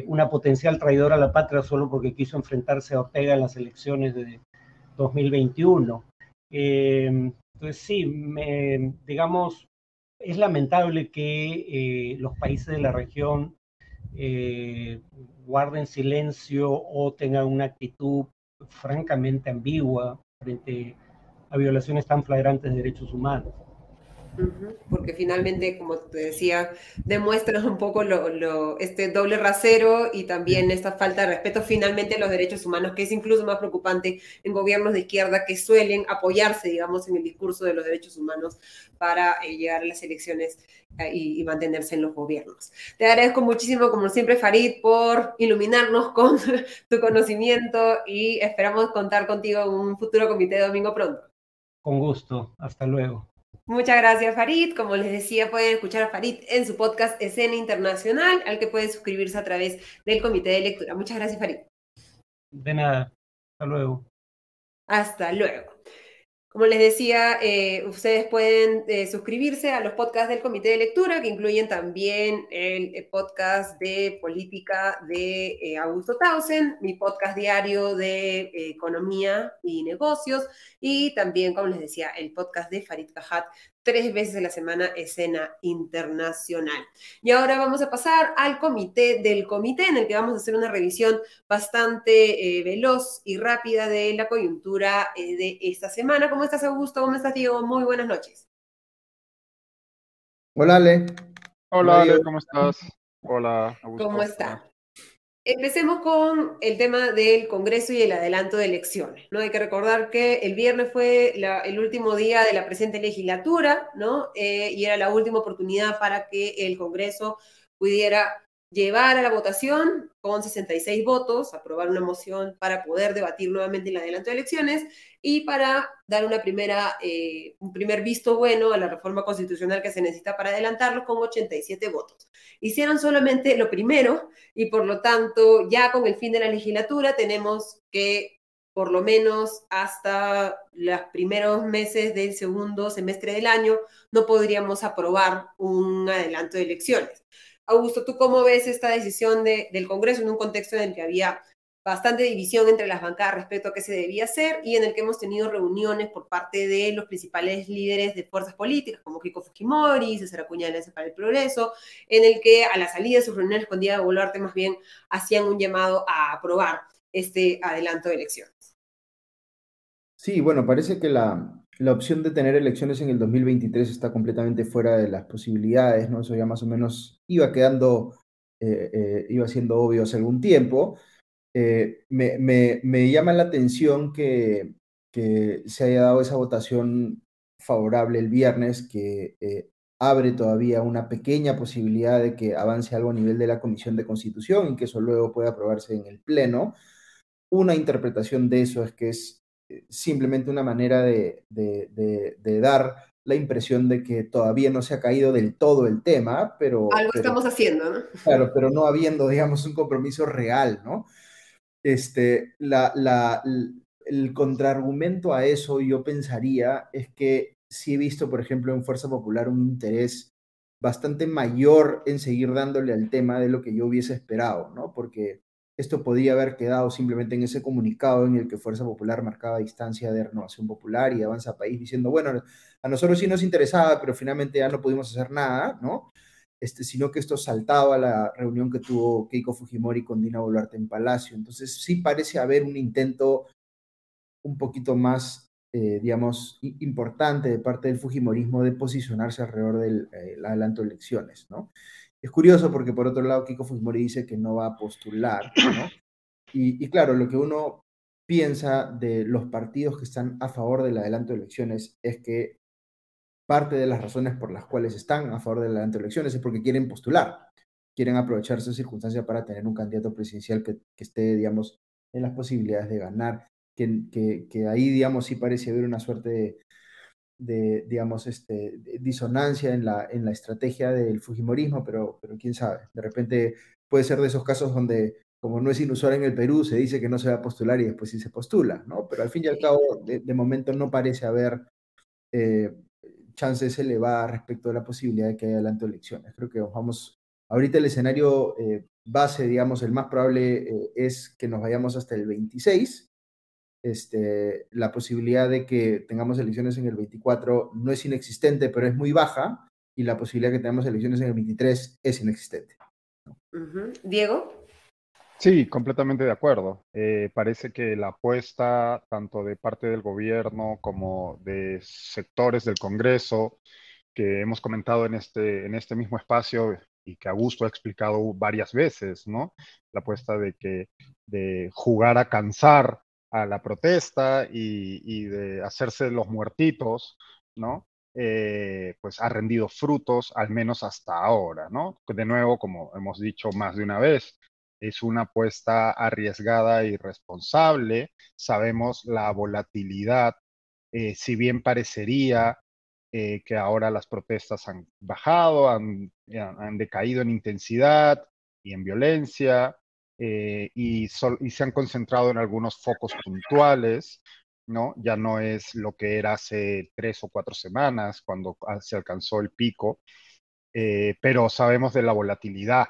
una potencial traidora a la patria solo porque quiso enfrentarse a Ortega en las elecciones de, 2021. Eh, entonces, sí, digamos, es lamentable que eh, los países de la región eh, guarden silencio o tengan una actitud francamente ambigua frente a violaciones tan flagrantes de derechos humanos porque finalmente, como te decía, demuestra un poco lo, este doble rasero y también esta falta de respeto finalmente a los derechos humanos, que es incluso más preocupante en gobiernos de izquierda que suelen apoyarse, digamos, en el discurso de los derechos humanos para eh, llegar a las elecciones eh, y, y, mantenerse en los gobiernos. Te agradezco muchísimo, como siempre, Farid, por iluminarnos con tu conocimiento y esperamos contar contigo en un futuro comité de domingo pronto. Con gusto, hasta luego. Muchas gracias, Farid. Como les decía, pueden escuchar a Farid en su podcast Escena Internacional, al que pueden suscribirse a través del comité de lectura. Muchas gracias, Farid. De nada. Hasta luego. Hasta luego. Como les decía, eh, ustedes pueden eh, suscribirse a los podcasts del Comité de Lectura, que incluyen también el, podcast de política de eh, Augusto Tausen, mi podcast diario de economía y negocios, y también, como les decía, el podcast de Farid Cajat tres veces a la semana escena internacional. Y ahora vamos a pasar al comité del comité, en el que vamos a hacer una revisión bastante eh, veloz y rápida de la coyuntura eh, de esta semana. ¿Cómo estás, Augusto? ¿Cómo estás, Diego? Muy buenas noches. Hola, Ale. Hola, Ale, ¿cómo estás? Hola, Augusto. ¿Cómo está? Empecemos con el tema del Congreso y el adelanto de elecciones. ¿no? Hay que recordar que el viernes fue el último día de la presente legislatura ¿no? Eh, y era la última oportunidad para que el Congreso pudiera llevar a la votación con 66 votos, aprobar una moción para poder debatir nuevamente el adelanto de elecciones y para dar una primera, eh, un primer visto bueno a la reforma constitucional que se necesita para adelantarlo con 87 votos. Hicieron solamente lo primero y por lo tanto ya con el fin de la legislatura tenemos que por lo menos hasta los primeros meses del segundo semestre del año no podríamos aprobar un adelanto de elecciones. Augusto, ¿tú cómo ves esta decisión del Congreso en un contexto en el que había bastante división entre las bancadas respecto a qué se debía hacer y en el que hemos tenido reuniones por parte de los principales líderes de fuerzas políticas, como Kiko Fujimori, César Acuña de para el Progreso, en el que a la salida de sus reuniones con Diego Boluarte más bien hacían un llamado a aprobar este adelanto de elecciones? Sí, bueno, parece que la, la opción de tener elecciones en el 2023 está completamente fuera de las posibilidades, ¿no? Eso ya más o menos iba quedando, eh, eh, iba siendo obvio hace algún tiempo. Eh, me, llama la atención que, que, se haya dado esa votación favorable el viernes, que abre todavía una pequeña posibilidad de que avance algo a nivel de la Comisión de Constitución y que eso luego pueda aprobarse en el Pleno. Una interpretación de eso es que es simplemente una manera de, dar la impresión de que todavía no se ha caído del todo el tema, pero... Algo estamos haciendo, ¿no? Claro, pero no habiendo, digamos, un compromiso real, ¿no? Este, la, el contraargumento a eso, yo pensaría, es que sí he visto, por ejemplo, en Fuerza Popular un interés bastante mayor en seguir dándole al tema de lo que yo hubiese esperado, ¿no? Porque esto podía haber quedado simplemente en ese comunicado en el que Fuerza Popular marcaba distancia de Renovación Popular y Avanza País diciendo, bueno, a nosotros sí nos interesaba, pero finalmente ya no pudimos hacer nada, ¿no? Este, sino que esto saltaba a la reunión que tuvo Keiko Fujimori con Dina Boluarte en Palacio. Entonces sí parece haber un intento un poquito más, eh, digamos, importante de parte del Fujimorismo de posicionarse alrededor del eh, adelanto de elecciones, ¿no? Es curioso porque por otro lado Kiko Fujimori dice que no va a postular. Y, claro, lo que uno piensa de los partidos que están a favor del adelanto de elecciones es que parte de las razones por las cuales están a favor del adelanto de elecciones es porque quieren postular, quieren aprovechar esa circunstancia para tener un candidato presidencial que, que esté, digamos, en las posibilidades de ganar que, ahí, digamos, sí parece haber una suerte de, digamos, este, disonancia en la, en la estrategia del Fujimorismo, pero, pero quién sabe, de repente puede ser de esos casos donde, como no es inusual en el Perú, se dice que no se va a postular y después sí se postula, ¿no? Pero al fin y al cabo, de, momento no parece haber eh, chances elevadas respecto a la posibilidad de que haya adelanto elecciones. Creo que vamos, ahorita el escenario eh, base, digamos, el más probable eh, es que nos vayamos hasta el 26, este, la posibilidad de que tengamos elecciones en el 24 no es inexistente, pero es muy baja, y la posibilidad de que tengamos elecciones en el 23 es inexistente. Diego. Sí, completamente de acuerdo. Eh, parece que la apuesta tanto de parte del gobierno como de sectores del Congreso que hemos comentado en este, en este mismo espacio y que Augusto ha explicado varias veces, ¿no? La apuesta de que de jugar a cansar a la protesta y, de hacerse los muertitos, ¿no? Eh, pues ha rendido frutos, al menos hasta ahora, ¿no? De nuevo, como hemos dicho más de una vez, es una apuesta arriesgada y responsable. Sabemos la volatilidad, eh, si bien parecería eh, que ahora las protestas han bajado, han, han decaído en intensidad y en violencia, eh, y, se han concentrado en algunos focos puntuales, ¿no? Ya no es lo que era hace tres o cuatro semanas cuando se alcanzó el pico, eh, pero sabemos de la volatilidad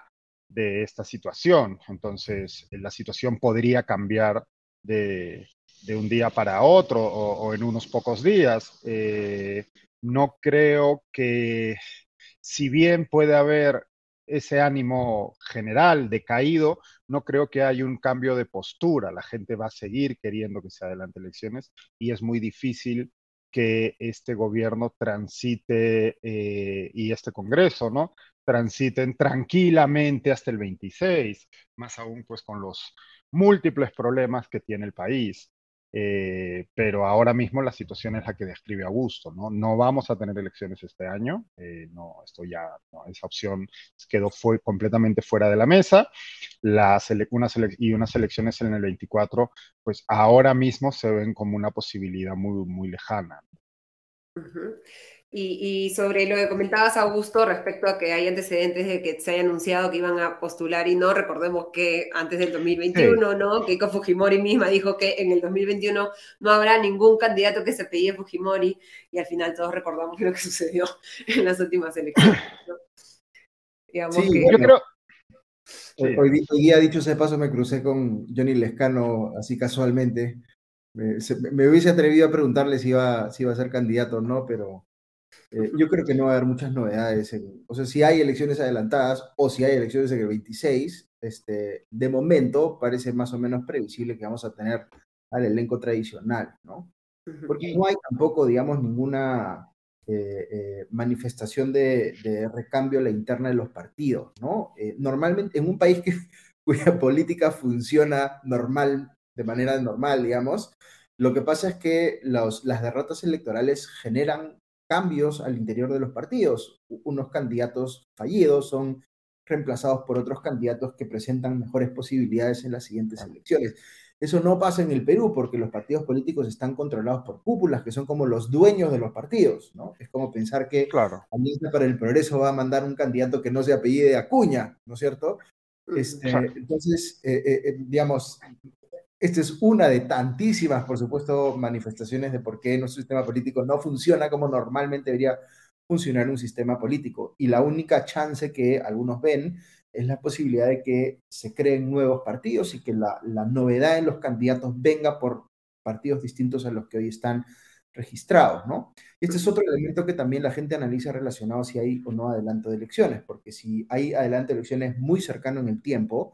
de esta situación. Entonces, la situación podría cambiar de, un día para otro o, en unos pocos días. Eh, no creo que, si bien puede haber ese ánimo general decaído, no creo que haya un cambio de postura. La gente va a seguir queriendo que se adelante elecciones y es muy difícil que este gobierno transite eh, y este Congreso, ¿no? Transiten tranquilamente hasta el 26, más aún pues con los múltiples problemas que tiene el país. Eh, pero ahora mismo la situación es la que describe Augusto, ¿no? No vamos a tener elecciones este año, eh, no, esto ya, esa opción quedó fue completamente fuera de la mesa, las y unas elecciones en el 24, pues ahora mismo se ven como una posibilidad muy, muy lejana. Y, sobre lo que comentabas, Augusto, respecto a que hay antecedentes de que se haya anunciado que iban a postular y no, recordemos que antes del 2021, ¿no? Keiko Fujimori misma dijo que en el 2021 no habrá ningún candidato que se pedía Fujimori y al final todos recordamos lo que sucedió en las últimas elecciones. sí, yo creo... Hoy, día, dicho ese paso, me crucé con Johnny Lescano así casualmente. Me, me, hubiese atrevido a preguntarle si iba, si iba a ser candidato o no, pero eh, yo creo que no va a haber muchas novedades. o sea, si hay elecciones adelantadas o si hay elecciones en el 26, este, de momento parece más o menos previsible que vamos a tener al elenco tradicional, ¿no? Porque no hay tampoco, digamos, ninguna eh, eh, manifestación de, recambio a la interna de los partidos, ¿no? normalmente en un país que, cuya política funciona normal, de manera normal, digamos, lo que pasa es que los, las derrotas electorales generan cambios al interior de los partidos. Unos candidatos fallidos son reemplazados por otros candidatos que presentan mejores posibilidades en las siguientes elecciones. Eso no pasa en el Perú porque los partidos políticos están controlados por cúpulas que son como los dueños de los partidos, ¿no? Es como pensar que claro. Alianza para el Progreso va a mandar un candidato que no se apellide Acuña, ¿no es cierto? Este, entonces, eh, eh, eh, digamos, esta es una de tantísimas, por supuesto, manifestaciones de por qué nuestro sistema político no funciona como normalmente debería funcionar un sistema político. Y la única chance que algunos ven es la posibilidad de que se creen nuevos partidos y que la, novedad en los candidatos venga por partidos distintos a los que hoy están registrados, ¿no? Este es otro elemento que también la gente analiza relacionado si hay o no adelanto de elecciones, porque si hay adelanto de elecciones muy cercano en el tiempo,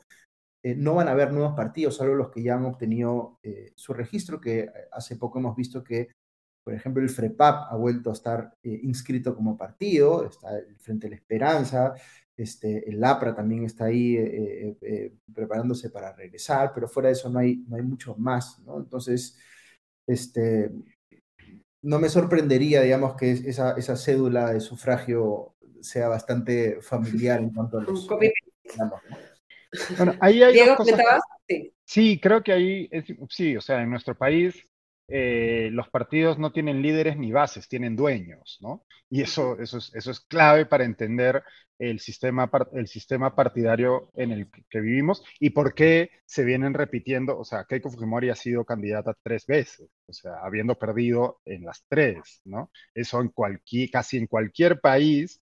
eh, no van a haber nuevos partidos, salvo los que ya han obtenido eh, su registro, que hace poco hemos visto que por ejemplo, el FREPAP ha vuelto a estar eh, inscrito como partido, está el Frente de la Esperanza, este, el APRA también está ahí eh, eh, preparándose para regresar, pero fuera de eso no hay, no hay mucho más, ¿no? Entonces, este, no me sorprendería, digamos, que esa, esa cédula de sufragio sea bastante familiar en cuanto a los... Bueno, ahí hay Sí. sí. creo que ahí, sí, o sea, en nuestro país eh, los partidos no tienen líderes ni bases, tienen dueños, ¿no? Y eso, eso, es, eso es clave para entender el sistema, el sistema partidario en el que vivimos y por qué se vienen repitiendo, o sea, Keiko Fujimori ha sido candidata tres veces, o sea, habiendo perdido en las tres, ¿no? Eso en cualquier, casi en cualquier país,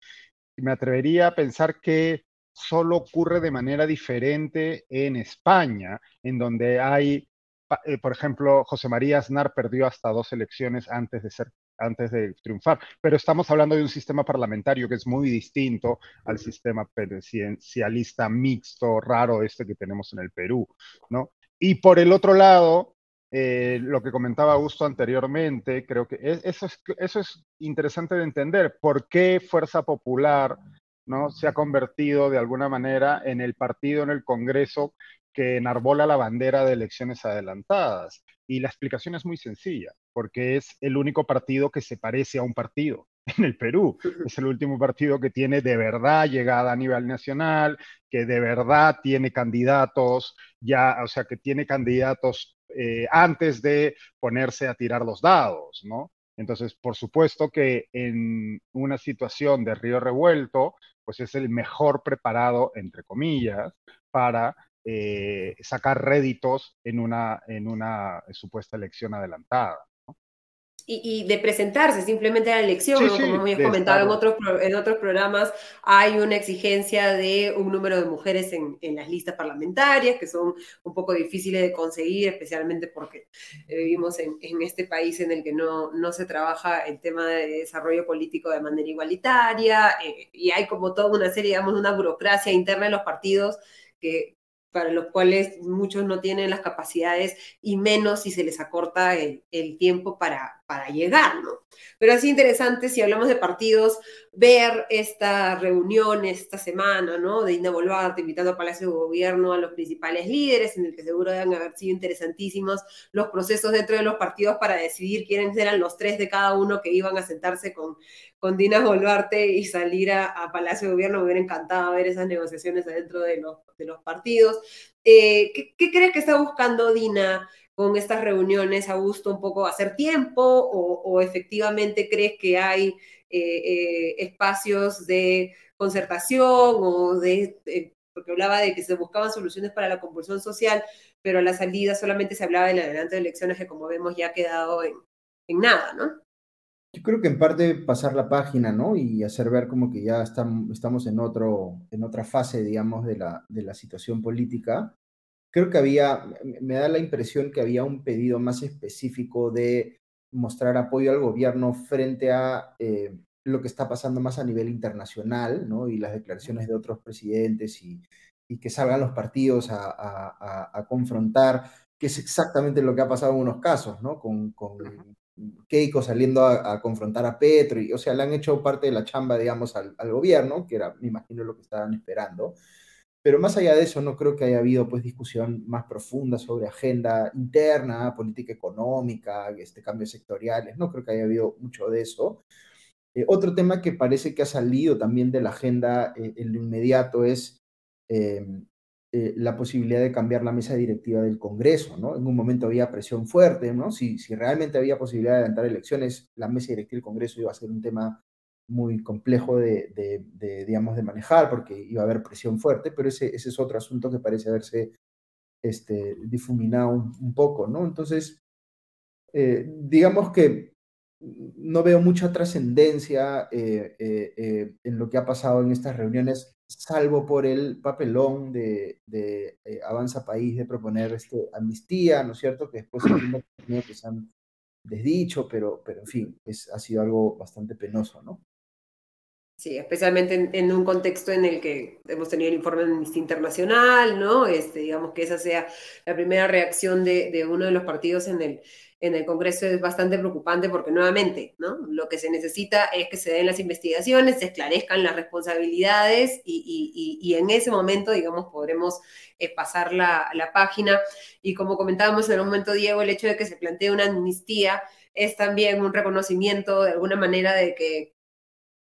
me atrevería a pensar que solo ocurre de manera diferente en España, en donde hay eh, por ejemplo, José María Aznar perdió hasta dos elecciones antes de ser antes de triunfar, pero estamos hablando de un sistema parlamentario que es muy distinto al sistema presidencialista mixto, raro este que tenemos en el Perú, ¿no? Y por el otro lado, eh, lo que comentaba Augusto anteriormente, creo que eso, es, eso es interesante de entender, por qué Fuerza Popular ¿no? se ha convertido de alguna manera en el partido en el Congreso que enarbola la bandera de elecciones adelantadas. Y la explicación es muy sencilla, porque es el único partido que se parece a un partido en el Perú. Es el último partido que tiene de verdad llegada a nivel nacional, que de verdad tiene candidatos, ya, o sea, que tiene candidatos eh, antes de ponerse a tirar los dados, ¿no? Entonces, por supuesto que en una situación de río revuelto, pues es el mejor preparado, entre comillas, para eh, sacar réditos en una, en una supuesta elección adelantada. Y, de presentarse simplemente a la elección, como hemos comentado en otros, en otros programas, hay una exigencia de un número de mujeres en, en, las listas parlamentarias, que son un poco difíciles de conseguir, especialmente porque vivimos en, en, este país en el que no, no se trabaja el tema de desarrollo político de manera igualitaria, eh, y hay como toda una serie, digamos, una burocracia interna en los partidos que, para los cuales muchos no tienen las capacidades y menos si se les acorta el, tiempo para, para llegar, ¿no? Pero es interesante, si hablamos de partidos, ver esta reunión esta semana, ¿no? De Inda Boluarte invitando a Palacio de Gobierno a los principales líderes, en el que seguro deben haber sido interesantísimos los procesos dentro de los partidos para decidir quiénes eran los tres de cada uno que iban a sentarse con, con Dina Boluarte y salir a, Palacio de Gobierno. Me hubiera encantado ver esas negociaciones dentro de los, de los partidos. Eh, ¿qué, ¿Qué crees que está buscando Dina? Con estas reuniones, Augusto, un poco hacer tiempo o, efectivamente crees que hay eh, eh, espacios de concertación o de, eh, porque hablaba de que se buscaban soluciones para la compulsión social, pero a la salida solamente se hablaba del adelanto de elecciones que como vemos ya ha quedado en, en nada, ¿no? Yo creo que en parte pasar la página, ¿no? Y hacer ver como que ya estamos en, otro, en otra fase, digamos, de la, de la situación política creo que había, me da la impresión que había un pedido más específico de mostrar apoyo al gobierno frente a eh, lo que está pasando más a nivel internacional, ¿no? Y las declaraciones de otros presidentes y, que salgan los partidos a, confrontar, que es exactamente lo que ha pasado en unos casos, ¿no? Con, Keiko saliendo a, confrontar a Petro, y, o sea, le han hecho parte de la chamba, digamos, al, al gobierno, que era, me imagino, lo que estaban esperando. Pero más allá de eso, no creo que haya habido pues discusión más profunda sobre agenda interna, política económica, este, cambios sectoriales, no creo que haya habido mucho de eso. Eh, otro tema que parece que ha salido también de la agenda eh, en lo inmediato es em, eh, la posibilidad de cambiar la mesa directiva del Congreso, ¿no? En un momento había presión fuerte, ¿no? Si, si realmente había posibilidad de adelantar elecciones, la mesa directiva del Congreso iba a ser un tema muy complejo de, digamos, de manejar porque iba a haber presión fuerte, pero ese, ese es otro asunto que parece haberse este, difuminado un, poco, ¿no? Entonces, eh, digamos que no veo mucha trascendencia eh, eh, eh, en lo que ha pasado en estas reuniones, salvo por el papelón de, Avanza País de proponer este, amnistía, ¿no es cierto? Que después se han desdicho, pero, pero en fin, es, ha sido algo bastante penoso, ¿no? Sí, especialmente en, un contexto en el que hemos tenido el informe de Amnistía Internacional, ¿no? Este, digamos que esa sea la primera reacción de, uno de los partidos en el, en el Congreso es bastante preocupante porque nuevamente, ¿no? Lo que se necesita es que se den las investigaciones, se esclarezcan las responsabilidades y, y, y en ese momento, digamos, podremos eh, pasar la, la, página. Y como comentábamos en un momento, Diego, el hecho de que se plantee una amnistía es también un reconocimiento de alguna manera de que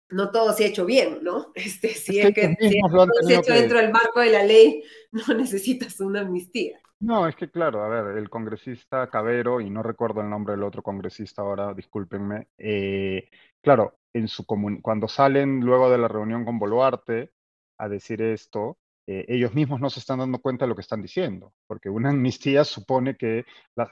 no todo se ha hecho bien, ¿no? Este, si es que, si todo se ha hecho dentro del marco de la ley, no necesitas una amnistía. No, es que claro, a ver, el congresista Cabero, y no recuerdo el nombre del otro congresista ahora, discúlpenme, eh, claro, en su cuando salen luego de la reunión con Boluarte a decir esto, eh, ellos mismos no se están dando cuenta de lo que están diciendo, porque una amnistía supone que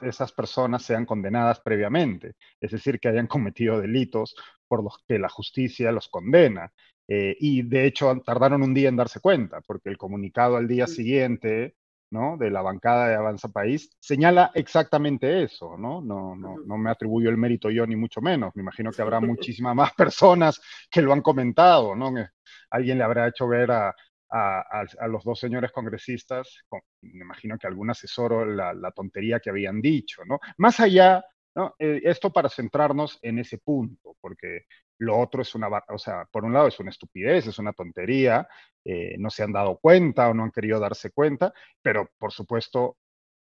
esas personas sean condenadas previamente, es decir, que hayan cometido delitos por los que la justicia los condena. Eh, y de hecho tardaron un día en darse cuenta, porque el comunicado al día siguiente ¿no? de la bancada de Avanza País señala exactamente eso, ¿no? No, no, no me atribuyo el mérito yo ni mucho menos, me imagino que habrá muchísimas más personas que lo han comentado, ¿no? Alguien le habrá hecho ver a, a, los dos señores congresistas, me imagino que algún asesor la, la tontería que habían dicho, ¿no? Más allá ¿no? Eh, esto para centrarnos en ese punto, porque lo otro es una, o sea, por un lado es una estupidez, es una tontería, eh, no se han dado cuenta o no han querido darse cuenta, pero por supuesto,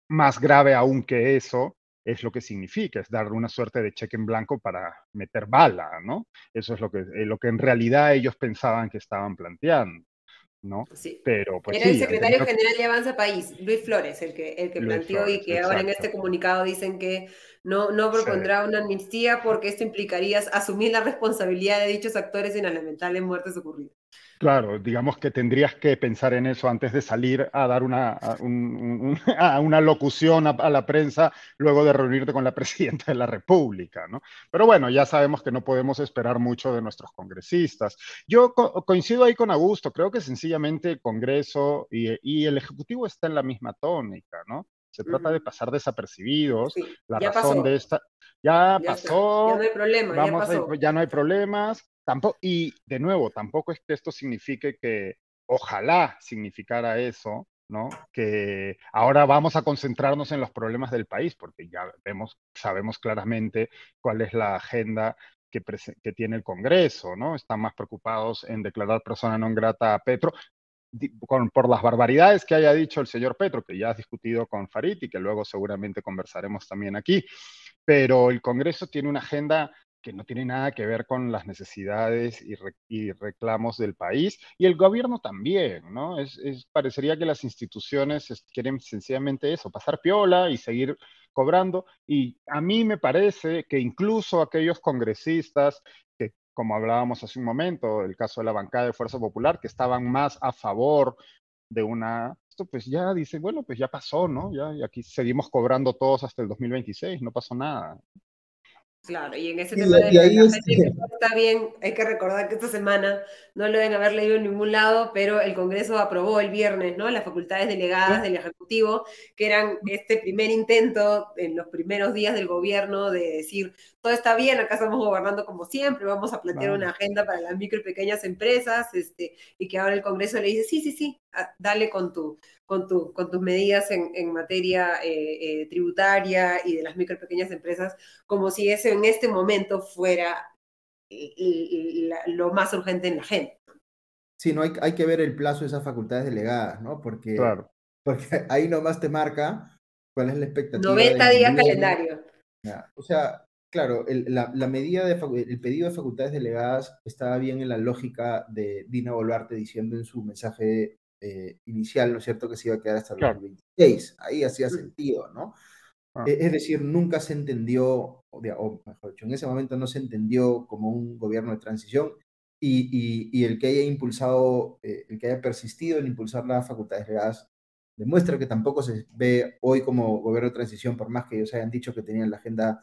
más grave aún que eso es lo que significa, es dar una suerte de cheque en blanco para meter bala, ¿no? Eso es lo que, eh, lo que en realidad ellos pensaban que estaban planteando. ¿No? Sí. Pero, pues, Era el secretario general de Avanza País, Luis Flores, el que, el que planteó y que ahora en este comunicado dicen que no, no propondrá una amnistía porque esto implicaría asumir la responsabilidad de dichos actores en las lamentables muertes ocurridas. Claro, digamos que tendrías que pensar en eso antes de salir a dar una, una locución a, la prensa luego de reunirte con la presidenta de la República, ¿no? Pero bueno, ya sabemos que no podemos esperar mucho de nuestros congresistas. Yo coincido ahí con Augusto, creo que sencillamente el Congreso y, el Ejecutivo está en la misma tónica, ¿no? Se trata de pasar desapercibidos. la razón de esta. Ya, pasó. Ya no hay problema. ya, pasó. ya no hay problemas y de nuevo, tampoco es que esto signifique que ojalá significara eso, ¿no? Que ahora vamos a concentrarnos en los problemas del país, porque ya vemos, sabemos claramente cuál es la agenda que, que tiene el Congreso, ¿no? Están más preocupados en declarar persona non grata a Petro, por las barbaridades que haya dicho el señor Petro, que ya has discutido con Farid y que luego seguramente conversaremos también aquí. Pero el Congreso tiene una agenda que no tiene nada que ver con las necesidades y, reclamos del país, y el gobierno también, ¿no? Es, parecería que las instituciones quieren sencillamente eso, pasar piola y seguir cobrando, y a mí me parece que incluso aquellos congresistas que, como hablábamos hace un momento, el caso de la bancada de Fuerza Popular, que estaban más a favor de una, esto pues ya dice, bueno, pues ya pasó, ¿no? Ya, y aquí seguimos cobrando todos hasta el 2026, no pasó nada. Claro, y en ese tema de la gente está bien, hay que recordar que esta semana no lo deben haber leído en ningún lado, pero el Congreso aprobó el viernes, ¿no? Las facultades delegadas del Ejecutivo, que eran este primer intento en los primeros días del gobierno de decir, todo está bien, acá estamos gobernando como siempre, vamos a plantear una agenda para las micro y pequeñas empresas, este, y que ahora el Congreso le dice, sí, sí, sí, dale con, tu, con, tu, con tus medidas en, en materia eh, eh, tributaria y de las micro y pequeñas empresas, como si eso en este momento fuera lo más urgente en la agenda. Sí, no hay, hay que ver el plazo de esas facultades delegadas, ¿no? Porque, porque ahí nomás te marca cuál es la expectativa. 90 días calendario. O sea, Claro, el, la, medida de el pedido de facultades delegadas estaba bien en la lógica de Dina Boluarte diciendo en su mensaje eh, inicial, ¿no es cierto?, que se iba a quedar hasta el 2026. Ahí hacía sentido, ¿no? Ah. E, es decir, nunca se entendió, o, mejor dicho, en ese momento no se entendió como un gobierno de transición y, y, el que haya impulsado, eh, el que haya persistido en impulsar las facultades delegadas demuestra que tampoco se ve hoy como gobierno de transición, por más que ellos hayan dicho que tenían la agenda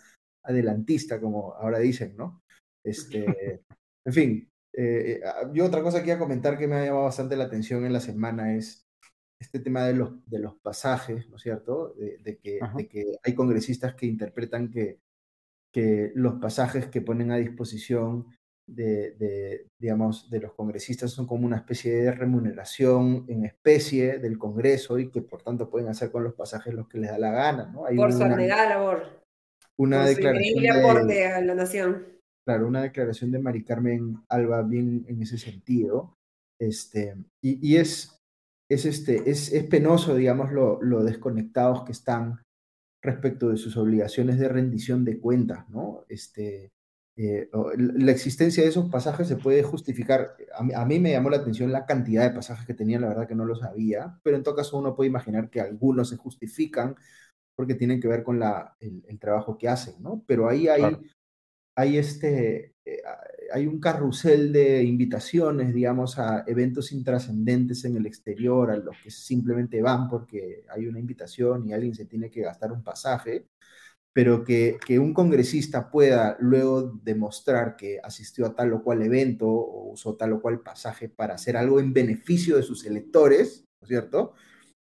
adelantista, como ahora dicen, ¿no? Este, en fin, eh, ah, yo otra cosa que iba a comentar que me ha llamado bastante la atención en la semana es este tema de los, de los pasajes, ¿no es cierto? De, que, de que, hay congresistas que interpretan que, que los pasajes que ponen a disposición de, digamos, de los congresistas son como una especie de remuneración en especie del Congreso y que por tanto pueden hacer con los pasajes lo que les da la gana, ¿no? por su abnegada labor. Una declaración de, a la nación. Claro, una declaración de Mari Carmen Alba bien en ese sentido. Este, y, y es, es, este, es, es penoso, digamos, lo, lo desconectados que están respecto de sus obligaciones de rendición de cuentas, ¿no? Este, eh, la existencia de esos pasajes se puede justificar. A mí, me llamó la atención la cantidad de pasajes que tenían, la verdad que no lo sabía, pero en todo caso uno puede imaginar que algunos se justifican porque tienen que ver con la, el, trabajo que hacen, ¿no? Pero ahí hay, hay, este, eh, hay un carrusel de invitaciones, digamos, a eventos intrascendentes en el exterior, a los que simplemente van porque hay una invitación y alguien se tiene que gastar un pasaje pero que, que, un congresista pueda luego demostrar que asistió a tal o cual evento o usó tal o cual pasaje para hacer algo en beneficio de sus electores, ¿no es cierto?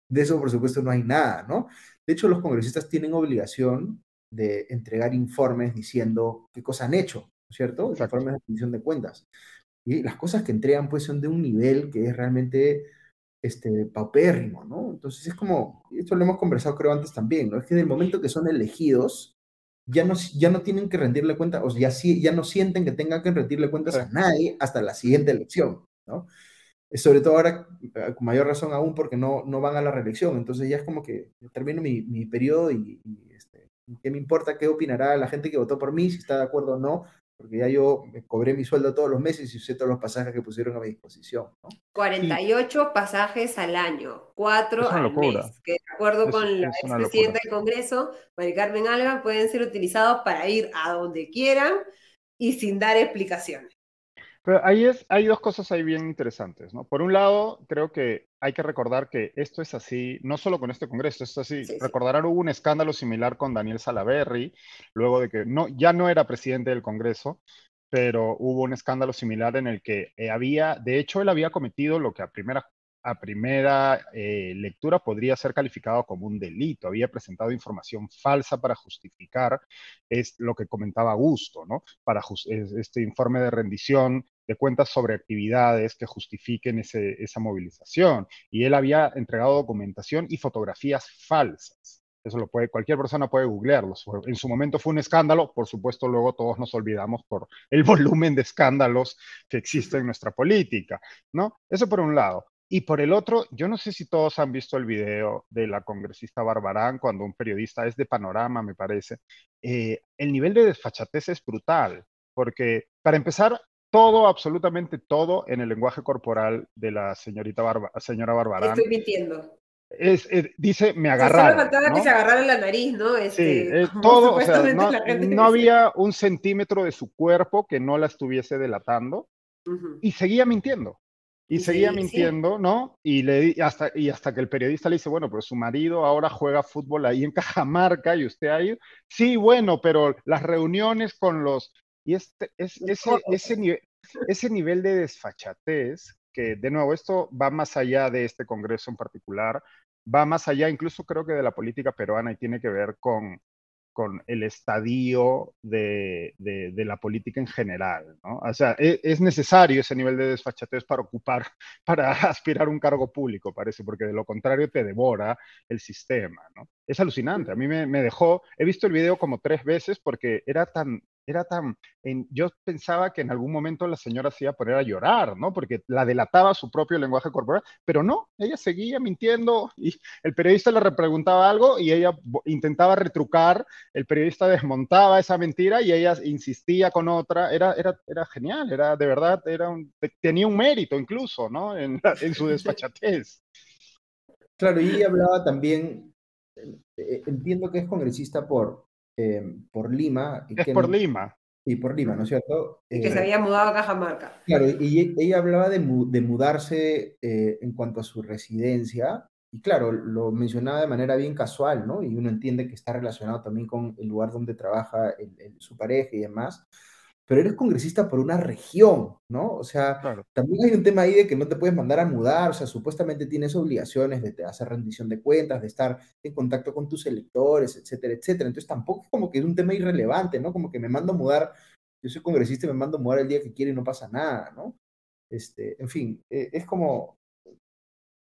De eso, por supuesto, no hay nada, ¿no? De hecho, los congresistas tienen obligación de entregar informes diciendo qué cosas han hecho, ¿no es cierto? Informes de rendición de cuentas. Y las cosas que entregan, pues, son de un nivel que es realmente este, paupérrimo, ¿no? Entonces es como, esto lo hemos conversado creo antes también, ¿no? Es que en el momento que son elegidos, ya no, ya no tienen que rendirle cuenta, o ya, ya no sienten que tengan que rendirle cuentas a nadie hasta la siguiente elección, ¿no? Sobre todo ahora, eh, con mayor razón aún, porque no, no van a la reelección. Entonces ya es como que termino mi, mi periodo y, y este, ¿qué me importa qué opinará la gente que votó por mí, si está de acuerdo o no? porque ya yo me cobré mi sueldo todos los meses y usé todos los pasajes que pusieron a mi disposición. ¿no? 48 pasajes al año, 4 al mes, que de acuerdo con la expresidenta del Congreso, Mari Carmen Alba, pueden ser utilizados para ir a donde quieran y sin dar explicaciones. Pero ahí es, hay dos cosas ahí bien interesantes, ¿no? Por un lado, creo que hay que recordar que esto es así, no solo con este Congreso, esto es así. Recordarán, hubo un escándalo similar con Daniel Salaverry, luego de que no, ya no era presidente del Congreso, pero hubo un escándalo similar en el que eh, había, de hecho, él había cometido lo que a primera a primera eh, lectura podría ser calificado como un delito. Había presentado información falsa para justificar es lo que comentaba Augusto, ¿no? Para este informe de rendición de cuentas sobre actividades que justifiquen esa movilización. Y él había entregado documentación y fotografías falsas. Eso lo puede, cualquier persona puede googlearlo. En su momento fue un escándalo, por supuesto, luego todos nos olvidamos por el volumen de escándalos que existe en nuestra política, ¿no? Eso por un lado. Y por el otro, yo no sé si todos han visto el video de la congresista Barbarán cuando un periodista es de Panorama, me parece. Eh, el nivel de desfachatez es brutal, porque para empezar, todo, absolutamente todo en el lenguaje corporal de la señorita señora Barbarán. Estoy mintiendo. Es, dice, me agarraron. Solo faltaba que se agarrara la nariz, ¿no? sí, este, todo, o sea, no, había un centímetro de su cuerpo que no la estuviese delatando y seguía mintiendo. Y seguía mintiendo, ¿no? Y, le, hasta, y hasta que el periodista le dice, bueno, pero su marido ahora juega fútbol ahí en Cajamarca y usted ahí. Sí, bueno, pero las reuniones con los... Y este, es, ese, ese, nivel, ese nivel de desfachatez, que de nuevo, esto va más allá de este Congreso en particular, va más allá incluso creo que de la política peruana y tiene que ver con, con el estadio de, de, la política en general. ¿no? O sea, es, es, necesario ese nivel de desfachatez para ocupar, para aspirar a un cargo público, parece, porque de lo contrario te devora el sistema. ¿no? Es alucinante. A mí me, me dejó, he visto el video como tres veces porque era tan, era tan, yo pensaba que en algún momento la señora se iba a poner a llorar, ¿no? Porque la delataba su propio lenguaje corporal, pero no, ella seguía mintiendo y el periodista le repreguntaba algo y ella intentaba retrucar, el periodista desmontaba esa mentira y ella insistía con otra, era, era, era genial, era de verdad, era tenía un mérito incluso, ¿no? En, en su despachatez. Claro, y hablaba también, entiendo que es congresista por, Em, por Lima. Y es por Lima. Y por Lima, ¿no es cierto? Y que se eh, había mudado a Cajamarca. Claro, y ella hablaba de, de mudarse eh, en cuanto a su residencia y claro, lo mencionaba de manera bien casual, ¿no? Y uno entiende que está relacionado también con el lugar donde trabaja su pareja y demás, pero eres congresista por una región, ¿no? O sea, también hay un tema ahí de que no te puedes mandar a mudar, o sea, supuestamente tienes obligaciones de hacer rendición de cuentas, de estar en contacto con tus electores, etcétera, etcétera. Entonces tampoco es como que es un tema irrelevante, ¿no? Como que me mando a mudar, yo soy congresista y me mando a mudar el día que quiero y no pasa nada, ¿no? Este, en fin, e, es como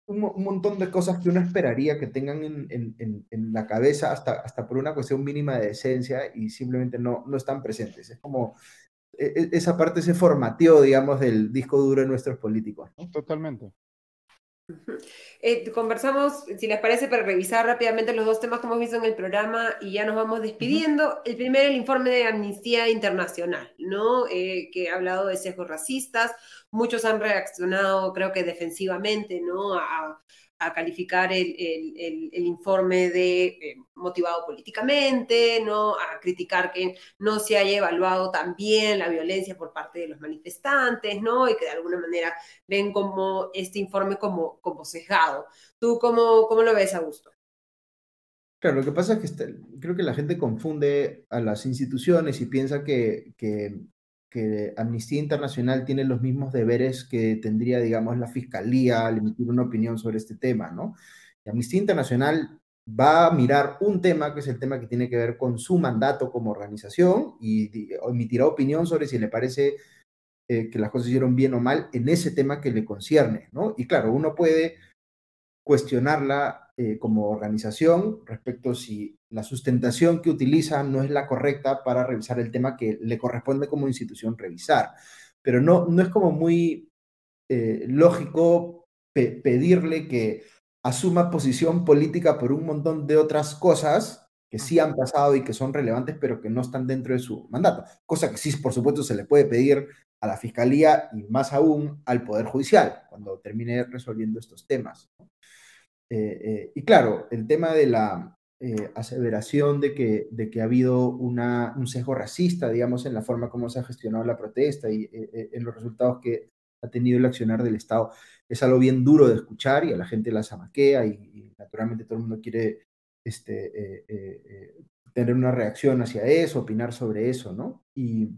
un, montón de cosas que uno esperaría que tengan en, la cabeza hasta, hasta por una cuestión mínima de decencia y simplemente no, no están presentes. Es como esa parte se formateó, digamos, del disco duro de nuestros políticos. Totalmente. Eh, conversamos, si les parece, para revisar rápidamente los dos temas que hemos visto en el programa y ya nos vamos despidiendo. El primero, el informe de Amnistía Internacional, ¿no? Eh, que ha hablado de sesgos racistas. Muchos han reaccionado, creo que defensivamente, ¿no? A, a calificar el, el, informe de eh, motivado políticamente, ¿no? a criticar que no se haya evaluado también la violencia por parte de los manifestantes, ¿no? y que de alguna manera ven como este informe como, como sesgado. ¿Tú cómo, cómo lo ves, Augusto? Claro, lo que pasa es que este, creo que la gente confunde a las instituciones y piensa que, que que Amnistía Internacional tiene los mismos deberes que tendría, digamos, la Fiscalía al emitir una opinión sobre este tema, ¿no? Amnistía Internacional va a mirar un tema que es el tema que tiene que ver con su mandato como organización y emitirá opinión sobre si le parece eh, que las cosas hicieron bien o mal en ese tema que le concierne, ¿no? Y claro, uno puede cuestionarla eh, como organización respecto si la sustentación que utiliza no es la correcta para revisar el tema que le corresponde como institución revisar. Pero no, no es como muy eh, lógico pedirle que asuma posición política por un montón de otras cosas que sí han pasado y que son relevantes, pero que no están dentro de su mandato. Cosa que sí, por supuesto, se le puede pedir a la Fiscalía y más aún al Poder Judicial cuando termine resolviendo estos temas. Eh, eh, y claro, el tema de la eh, aseveración de que, de que ha habido una, un sesgo racista, digamos, en la forma como se ha gestionado la protesta y en los resultados que ha tenido el accionar del Estado, es algo bien duro de escuchar y a la gente la zamaquea y, naturalmente todo el mundo quiere este, tener una reacción hacia eso, opinar sobre eso, ¿no? Y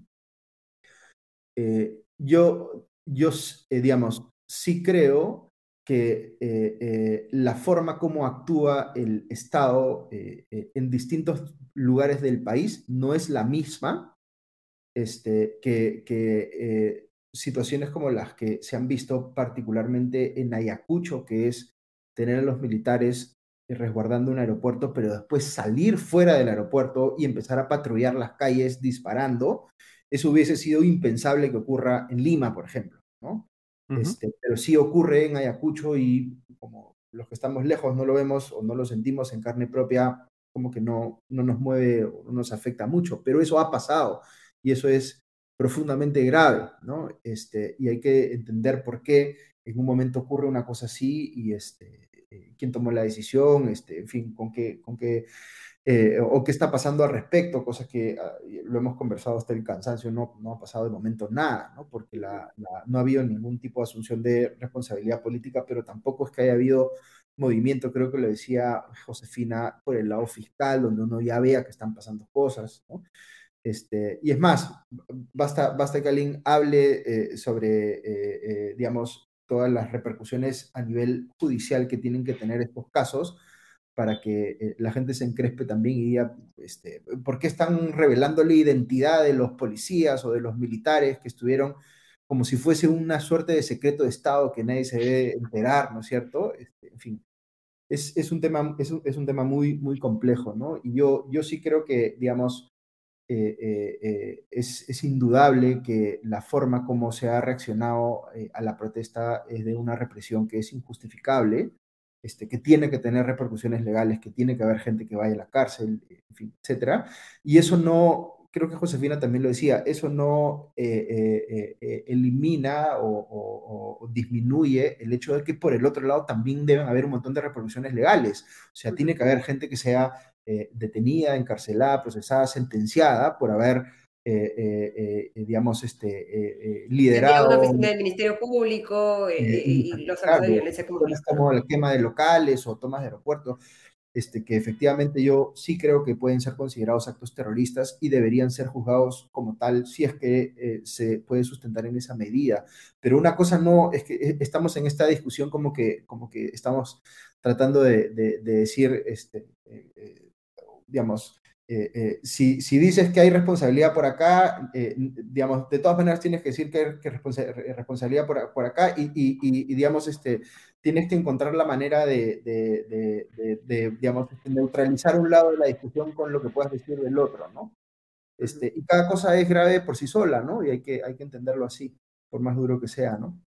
yo, yo digamos, sí creo que eh, eh, la forma como actúa el Estado eh, en distintos lugares del país no es la misma este, que, que situaciones como las que se han visto particularmente en Ayacucho, que es tener a los militares resguardando un aeropuerto, pero después salir fuera del aeropuerto y empezar a patrullar las calles disparando. Eso hubiese sido impensable que ocurra en Lima, por ejemplo. ¿no? Este, pero sí ocurre en Ayacucho y como los que estamos lejos no lo vemos o no lo sentimos en carne propia, como que no, no nos mueve o no nos afecta mucho, pero eso ha pasado y eso es profundamente grave, ¿no? Este, y hay que entender por qué en un momento ocurre una cosa así y este, eh, quién tomó la decisión, este, en fin, con qué, con qué eh, o qué está pasando al respecto, cosas que ah, lo hemos conversado hasta el cansancio, no, no ha pasado de momento nada, ¿no? porque la, no ha habido ningún tipo de asunción de responsabilidad política, pero tampoco es que haya habido movimiento, creo que lo decía Josefina, por el lado fiscal, donde uno ya vea que están pasando cosas. ¿no? Este, y es más, basta, basta que alguien hable eh, sobre, eh, digamos, todas las repercusiones a nivel judicial que tienen que tener estos casos para que eh, la gente se encrespe también y diga, este, ¿por qué están revelando la identidad de los policías o de los militares que estuvieron como si fuese una suerte de secreto de Estado que nadie se debe enterar, ¿no es cierto? Este, en fin, es, es, un tema, es, es un tema muy, muy complejo, ¿no? Y yo, yo sí creo que, digamos, eh, eh, es, es, indudable que la forma como se ha reaccionado a la protesta es de una represión que es injustificable este, que tiene que tener repercusiones legales, que tiene que haber gente que vaya a la cárcel, en fin, etcétera. Y eso no, creo que Josefina también lo decía, eso no eh, eh, eh, elimina o, disminuye el hecho de que por el otro lado también deben haber un montón de repercusiones legales. O sea, tiene que haber gente que sea detenida, encarcelada, procesada, sentenciada por haber digamos, este, liderado. Una oficina del Ministerio Público y los actos de violencia Como el quema de locales o tomas de aeropuertos este, que efectivamente yo sí creo que pueden ser considerados actos terroristas y deberían ser juzgados como tal si es que eh, se puede sustentar en esa medida. Pero una cosa no, es que eh, estamos en esta discusión como que, como que estamos tratando de, decir, este, eh, digamos, eh, eh, si, si, dices que hay responsabilidad por acá, eh, digamos, de todas maneras tienes que decir que hay que responsabilidad por, por acá y, y, digamos, este, tienes que encontrar la manera de, de, de, digamos, neutralizar un lado de la discusión con lo que puedas decir del otro, ¿no? Este, y cada cosa es grave por sí sola, ¿no? Y hay que, hay que entenderlo así, por más duro que sea, ¿no?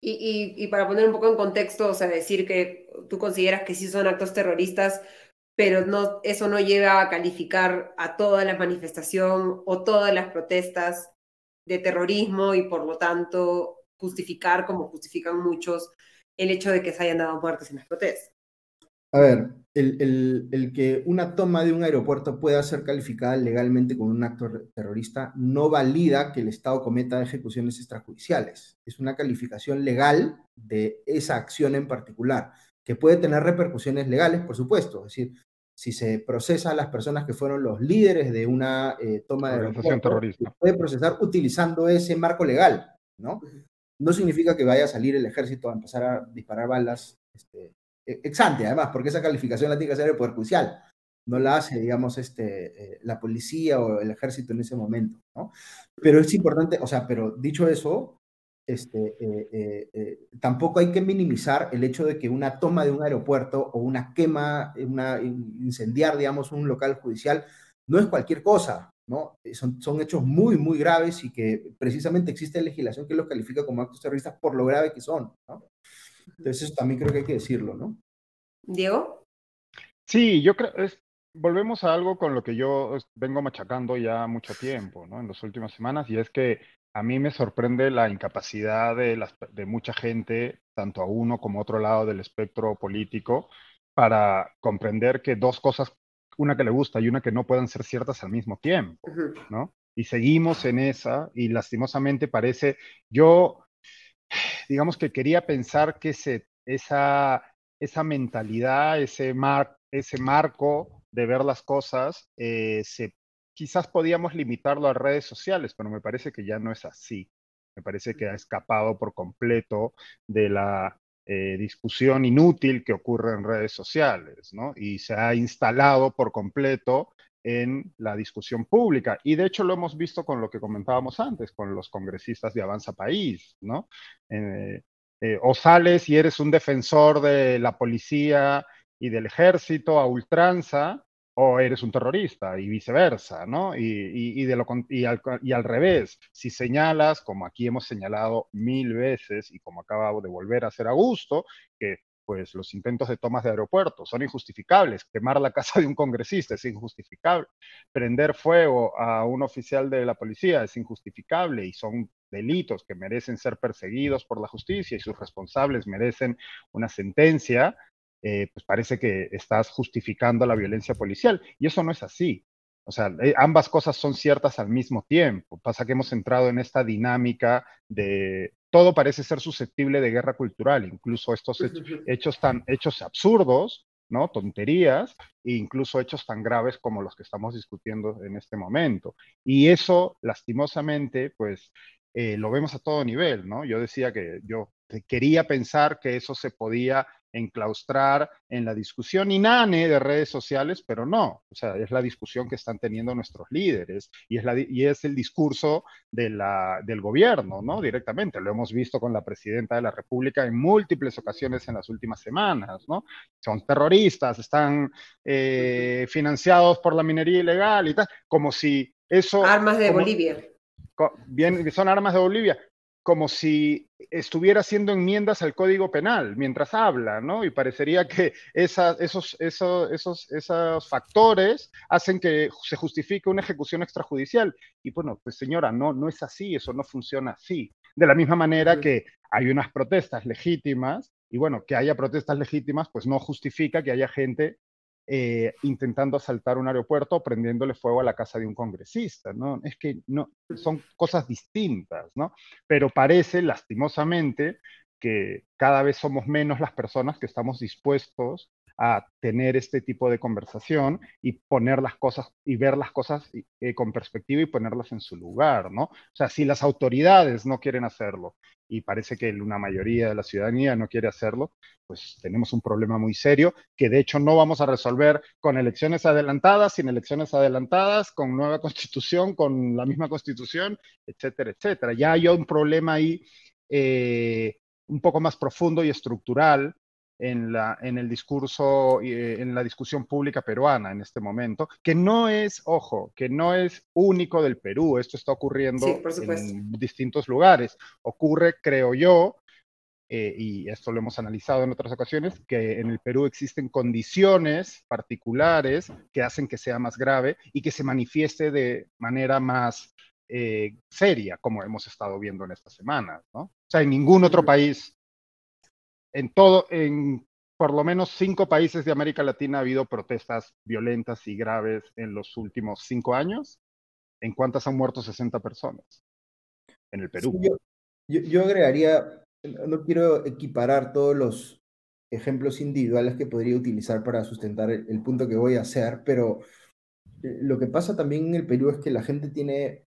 Y, y, y para poner un poco en contexto, o sea, decir que tú consideras que sí son actos terroristas, pero no, eso no lleva a calificar a toda la manifestación o todas las protestas de terrorismo y por lo tanto justificar, como justifican muchos, el hecho de que se hayan dado muertes en las protestas. A ver, el, el, el, que una toma de un aeropuerto pueda ser calificada legalmente como un acto terrorista no valida que el Estado cometa ejecuciones extrajudiciales. Es una calificación legal de esa acción en particular que puede tener repercusiones legales, por supuesto. Es decir, si se procesa a las personas que fueron los líderes de una eh, toma de organización terrorista, puede procesar utilizando ese marco legal, ¿no? No significa que vaya a salir el ejército a empezar a disparar balas este, e-, ex ante, además, porque esa calificación la tiene que hacer el Poder Judicial. No la hace, digamos, este, eh, la policía o el ejército en ese momento, ¿no? Pero es importante, o sea, pero dicho eso, este, eh, eh, eh, tampoco hay que minimizar el hecho de que una toma de un aeropuerto o una quema, una, incendiar, digamos, un local judicial, no es cualquier cosa, ¿no? Son, son hechos muy, muy graves y que precisamente existe legislación que los califica como actos terroristas por lo grave que son, ¿no? Entonces eso también creo que hay que decirlo, ¿no? Diego. Sí, yo creo, es, volvemos a algo con lo que yo vengo machacando ya mucho tiempo, ¿no? En las últimas semanas, y es que a mí me sorprende la incapacidad de, de mucha gente, tanto a uno como a otro lado del espectro político, para comprender que dos cosas, una que le gusta y una que no puedan ser ciertas al mismo tiempo, ¿no? Y seguimos en esa y lastimosamente parece, yo, digamos que quería pensar que esa, esa mentalidad, ese, mar, ese marco de ver las cosas eh, se quizás podíamos limitarlo a redes sociales, pero me parece que ya no es así. Me parece que ha escapado por completo de la eh, discusión inútil que ocurre en redes sociales, ¿no? Y se ha instalado por completo en la discusión pública. Y de hecho lo hemos visto con lo que comentábamos antes, con los congresistas de Avanza País, ¿no? Eh, eh, o sales y eres un defensor de la policía y del ejército a ultranza, o eres un terrorista y viceversa, ¿no? Y, de lo, y, al, y, al, revés, si señalas, como aquí hemos señalado mil veces y como acabo de volver a hacer a gusto, que pues los intentos de tomas de aeropuertos son injustificables, quemar la casa de un congresista es injustificable, prender fuego a un oficial de la policía es injustificable y son delitos que merecen ser perseguidos por la justicia y sus responsables merecen una sentencia, eh, pues parece que estás justificando la violencia policial. Y eso no es así. O sea, eh, ambas cosas son ciertas al mismo tiempo. Pasa que hemos entrado en esta dinámica de todo parece ser susceptible de guerra cultural, incluso estos hechos, tan hechos absurdos, ¿no? Tonterías, e incluso hechos tan graves como los que estamos discutiendo en este momento. Y eso, lastimosamente, pues eh, lo vemos a todo nivel, ¿no? Yo decía que yo quería pensar que eso se podía enclaustrar en la discusión inane de redes sociales, pero no, o sea, es la discusión que están teniendo nuestros líderes y es, la, y es el discurso de la, del gobierno, ¿no? Directamente, lo hemos visto con la presidenta de la República en múltiples ocasiones en las últimas semanas, ¿no? Son terroristas, están eh, financiados por la minería ilegal y tal, como si eso... Armas de Bolivia. Bien, son armas de Bolivia, como si estuviera haciendo enmiendas al Código Penal mientras habla, ¿no? Y parecería que esos, esos, esos, esos factores hacen que se justifique una ejecución extrajudicial. Y bueno, pues señora, no, no es así, eso no funciona así. De la misma manera que hay unas protestas legítimas, y bueno, que haya protestas legítimas, pues no justifica que haya gente eh, intentando asaltar un aeropuerto prendiéndole fuego a la casa de un congresista, ¿no? Es que no, son cosas distintas, ¿no? Pero parece, lastimosamente, que cada vez somos menos las personas que estamos dispuestos a tener este tipo de conversación y poner las cosas y ver las cosas eh, con perspectiva y ponerlas en su lugar, ¿no? O sea, si las autoridades no quieren hacerlo y parece que una mayoría de la ciudadanía no quiere hacerlo, pues tenemos un problema muy serio que de hecho no vamos a resolver con elecciones adelantadas, sin elecciones adelantadas, con nueva constitución, con la misma constitución, etcétera, etcétera. Ya hay un problema ahí eh, un poco más profundo y estructural en, la, en el discurso, eh, en la discusión pública peruana en este momento, que no es, ojo, que no es único del Perú, esto está ocurriendo en distintos lugares. Ocurre, creo yo, eh, y esto lo hemos analizado en otras ocasiones, que en el Perú existen condiciones particulares que hacen que sea más grave y que se manifieste de manera más eh, seria, como hemos estado viendo en estas semanas, ¿no? O sea, en ningún otro país en todo, en por lo menos cinco países de América Latina ha habido protestas violentas y graves en los últimos cinco años. ¿En cuántas han muerto 60 personas? En el Perú. yo, agregaría, no quiero equiparar todos los ejemplos individuales que podría utilizar para sustentar el, punto que voy a hacer, pero eh, lo que pasa también en el Perú es que la gente tiene,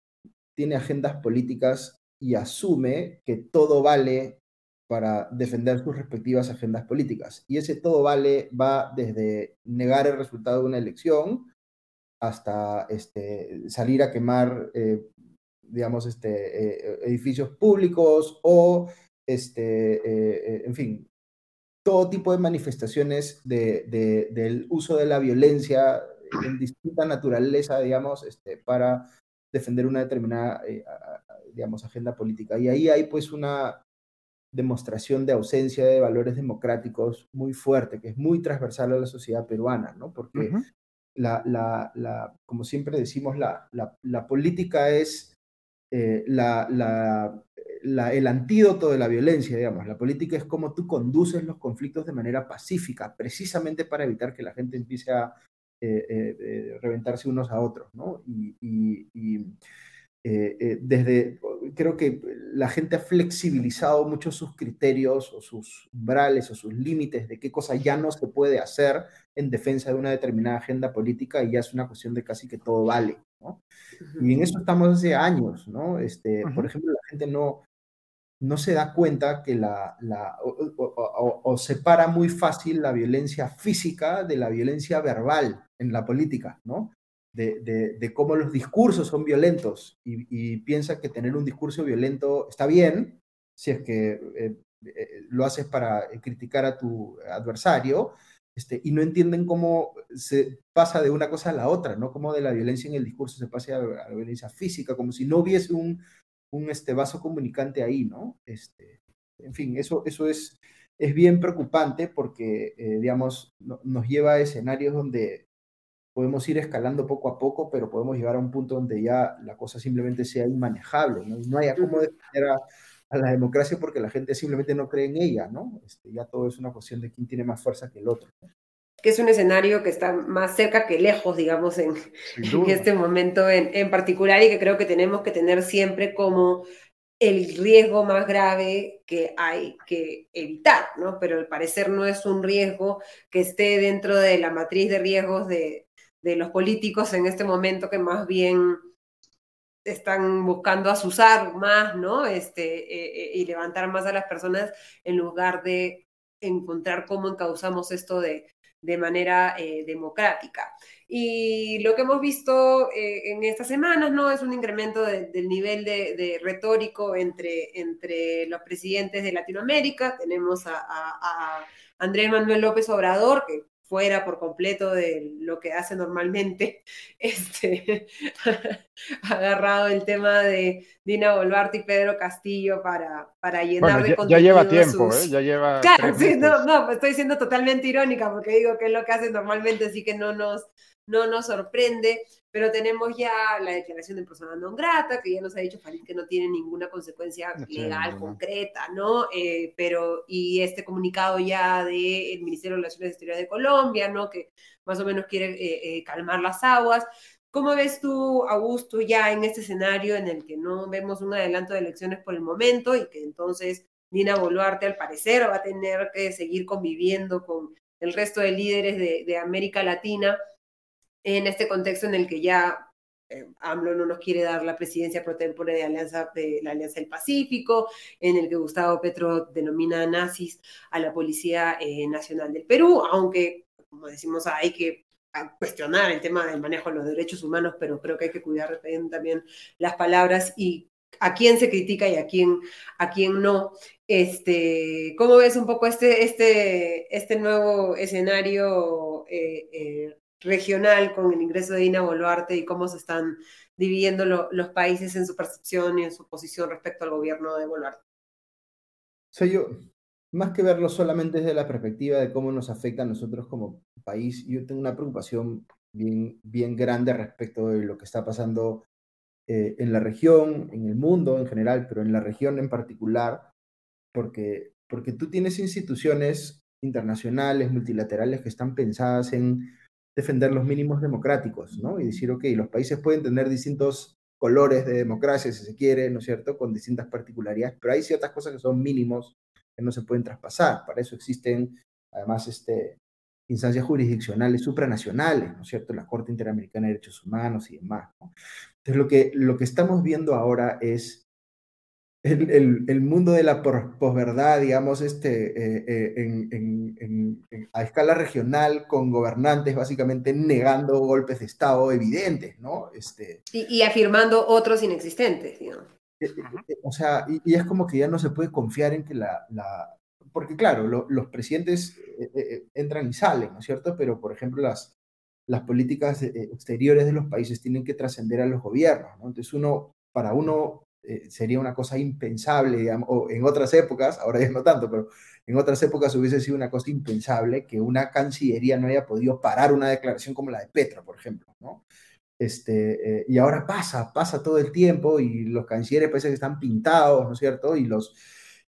tiene agendas políticas y asume que todo vale para defender sus respectivas agendas políticas. Y ese todo vale va desde negar el resultado de una elección hasta este, salir a quemar, eh, digamos, este, eh, edificios públicos o, este, eh, en fin, todo tipo de manifestaciones de, del uso de la violencia en distinta naturaleza, digamos, este, para defender una determinada, digamos, agenda política. Y ahí hay pues una, demostración de ausencia de valores democráticos muy fuerte, que es muy transversal a la sociedad peruana, ¿no? Porque la, la, la, como siempre decimos, la, la política es eh, la, el antídoto de la violencia, digamos. La política es como tú conduces los conflictos de manera pacífica, precisamente para evitar que la gente empiece a eh, eh, reventarse unos a otros, ¿no? y, y eh, eh, desde, creo que la gente ha flexibilizado mucho sus criterios o sus umbrales o sus límites de qué cosa ya no se puede hacer en defensa de una determinada agenda política y ya es una cuestión de casi que todo vale, ¿no? Y en eso estamos hace años, ¿no? Este, Por ejemplo, la gente no, no se da cuenta que la, la o, separa muy fácil la violencia física de la violencia verbal en la política, ¿no? De, cómo los discursos son violentos y, piensa que tener un discurso violento está bien, si es que eh, eh, lo haces para criticar a tu adversario, este, y no entienden cómo se pasa de una cosa a la otra, ¿no? Cómo de la violencia en el discurso se pasa a, la violencia física, como si no hubiese un, un este, vaso comunicante ahí, ¿no? Este, en fin, eso, eso es, es bien preocupante porque, eh, digamos, nos lleva a escenarios donde podemos ir escalando poco a poco, pero podemos llegar a un punto donde ya la cosa simplemente sea inmanejable, ¿no? Y no haya cómo defender a, la democracia porque la gente simplemente no cree en ella, ¿no? Este, ya todo es una cuestión de quién tiene más fuerza que el otro. Que es un escenario que está más cerca que lejos, digamos, en, en este momento en, en particular y que creo que tenemos que tener siempre como el riesgo más grave que hay que evitar, ¿no? Pero al parecer no es un riesgo que esté dentro de la matriz de riesgos de, de los políticos en este momento que más bien están buscando asusar más, ¿no? Este, eh, eh, y levantar más a las personas en lugar de encontrar cómo encauzamos esto de, de manera eh, democrática. Y lo que hemos visto en estas semanas, ¿no? Es un incremento del nivel de, retórico entre, entre los presidentes de Latinoamérica. Tenemos a, a Andrés Manuel López Obrador, que fuera por completo de lo que hace normalmente, este, agarrado el tema de Dina Boluarte y Pedro Castillo para, para llenar de ya, Ya lleva tiempo, ¿eh? Ya lleva. Claro, sí, no, no, estoy siendo totalmente irónica porque digo que es lo que hace normalmente, así que no nos, no nos sorprende, pero tenemos ya la declaración de persona non grata, que ya nos ha dicho Farid que no tiene ninguna consecuencia legal concreta, ¿no? Eh, pero, y este comunicado ya del Ministerio de Relaciones Exteriores de Colombia, ¿no? Que más o menos quiere eh, eh, calmar las aguas. ¿Cómo ves tú, Augusto, ya en este escenario en el que no vemos un adelanto de elecciones por el momento y que entonces Dina Boluarte al parecer va a tener que seguir conviviendo con el resto de líderes de, América Latina en este contexto en el que ya eh, AMLO no nos quiere dar la presidencia pro tempore de, la Alianza del Pacífico, en el que Gustavo Petro denomina nazis a la Policía eh, Nacional del Perú, aunque, como decimos, hay que cuestionar el tema del manejo de los derechos humanos, pero creo que hay que cuidar también las palabras y a quién se critica y a quién, a quién no. Este, ¿Cómo ves un poco este, este, este nuevo escenario eh, regional con el ingreso de Dina Boluarte y cómo se están dividiendo los países en su percepción y en su posición respecto al gobierno de Boluarte? O sea, yo, más que verlo solamente desde la perspectiva de cómo nos afecta a nosotros como país, yo tengo una preocupación bien, bien grande respecto de lo que está pasando eh, en la región, en el mundo en general, pero en la región en particular, porque, porque tú tienes instituciones internacionales, multilaterales, que están pensadas en defender los mínimos democráticos, ¿no? Y decir, ok, los países pueden tener distintos colores de democracia, si se quiere, ¿no es cierto?, con distintas particularidades, pero hay ciertas cosas que son mínimos que no se pueden traspasar. Para eso existen, además, este, instancias jurisdiccionales supranacionales, ¿no es cierto?, la Corte Interamericana de Derechos Humanos y demás. Entonces, lo que, lo que estamos viendo ahora es el, el, mundo de la posverdad, digamos, este, eh, eh, en, en, a escala regional, con gobernantes básicamente negando golpes de Estado evidentes, ¿no? Este, y, y afirmando otros inexistentes, digamos. Eh, o sea, y, y, es como que ya no se puede confiar en que la... la porque claro, los presidentes entran y salen, ¿no es cierto? Pero, por ejemplo, las, las políticas eh, exteriores de los países tienen que trascender a los gobiernos. ¿no? Entonces, uno, para uno eh, sería una cosa impensable, digamos, o en otras épocas, ahora ya no tanto, pero en otras épocas hubiese sido una cosa impensable que una cancillería no haya podido parar una declaración como la de Petro, por ejemplo. ¿no? Este, eh, y ahora pasa, pasa todo el tiempo y los cancilleres parece que están pintados, ¿no es cierto? Y los,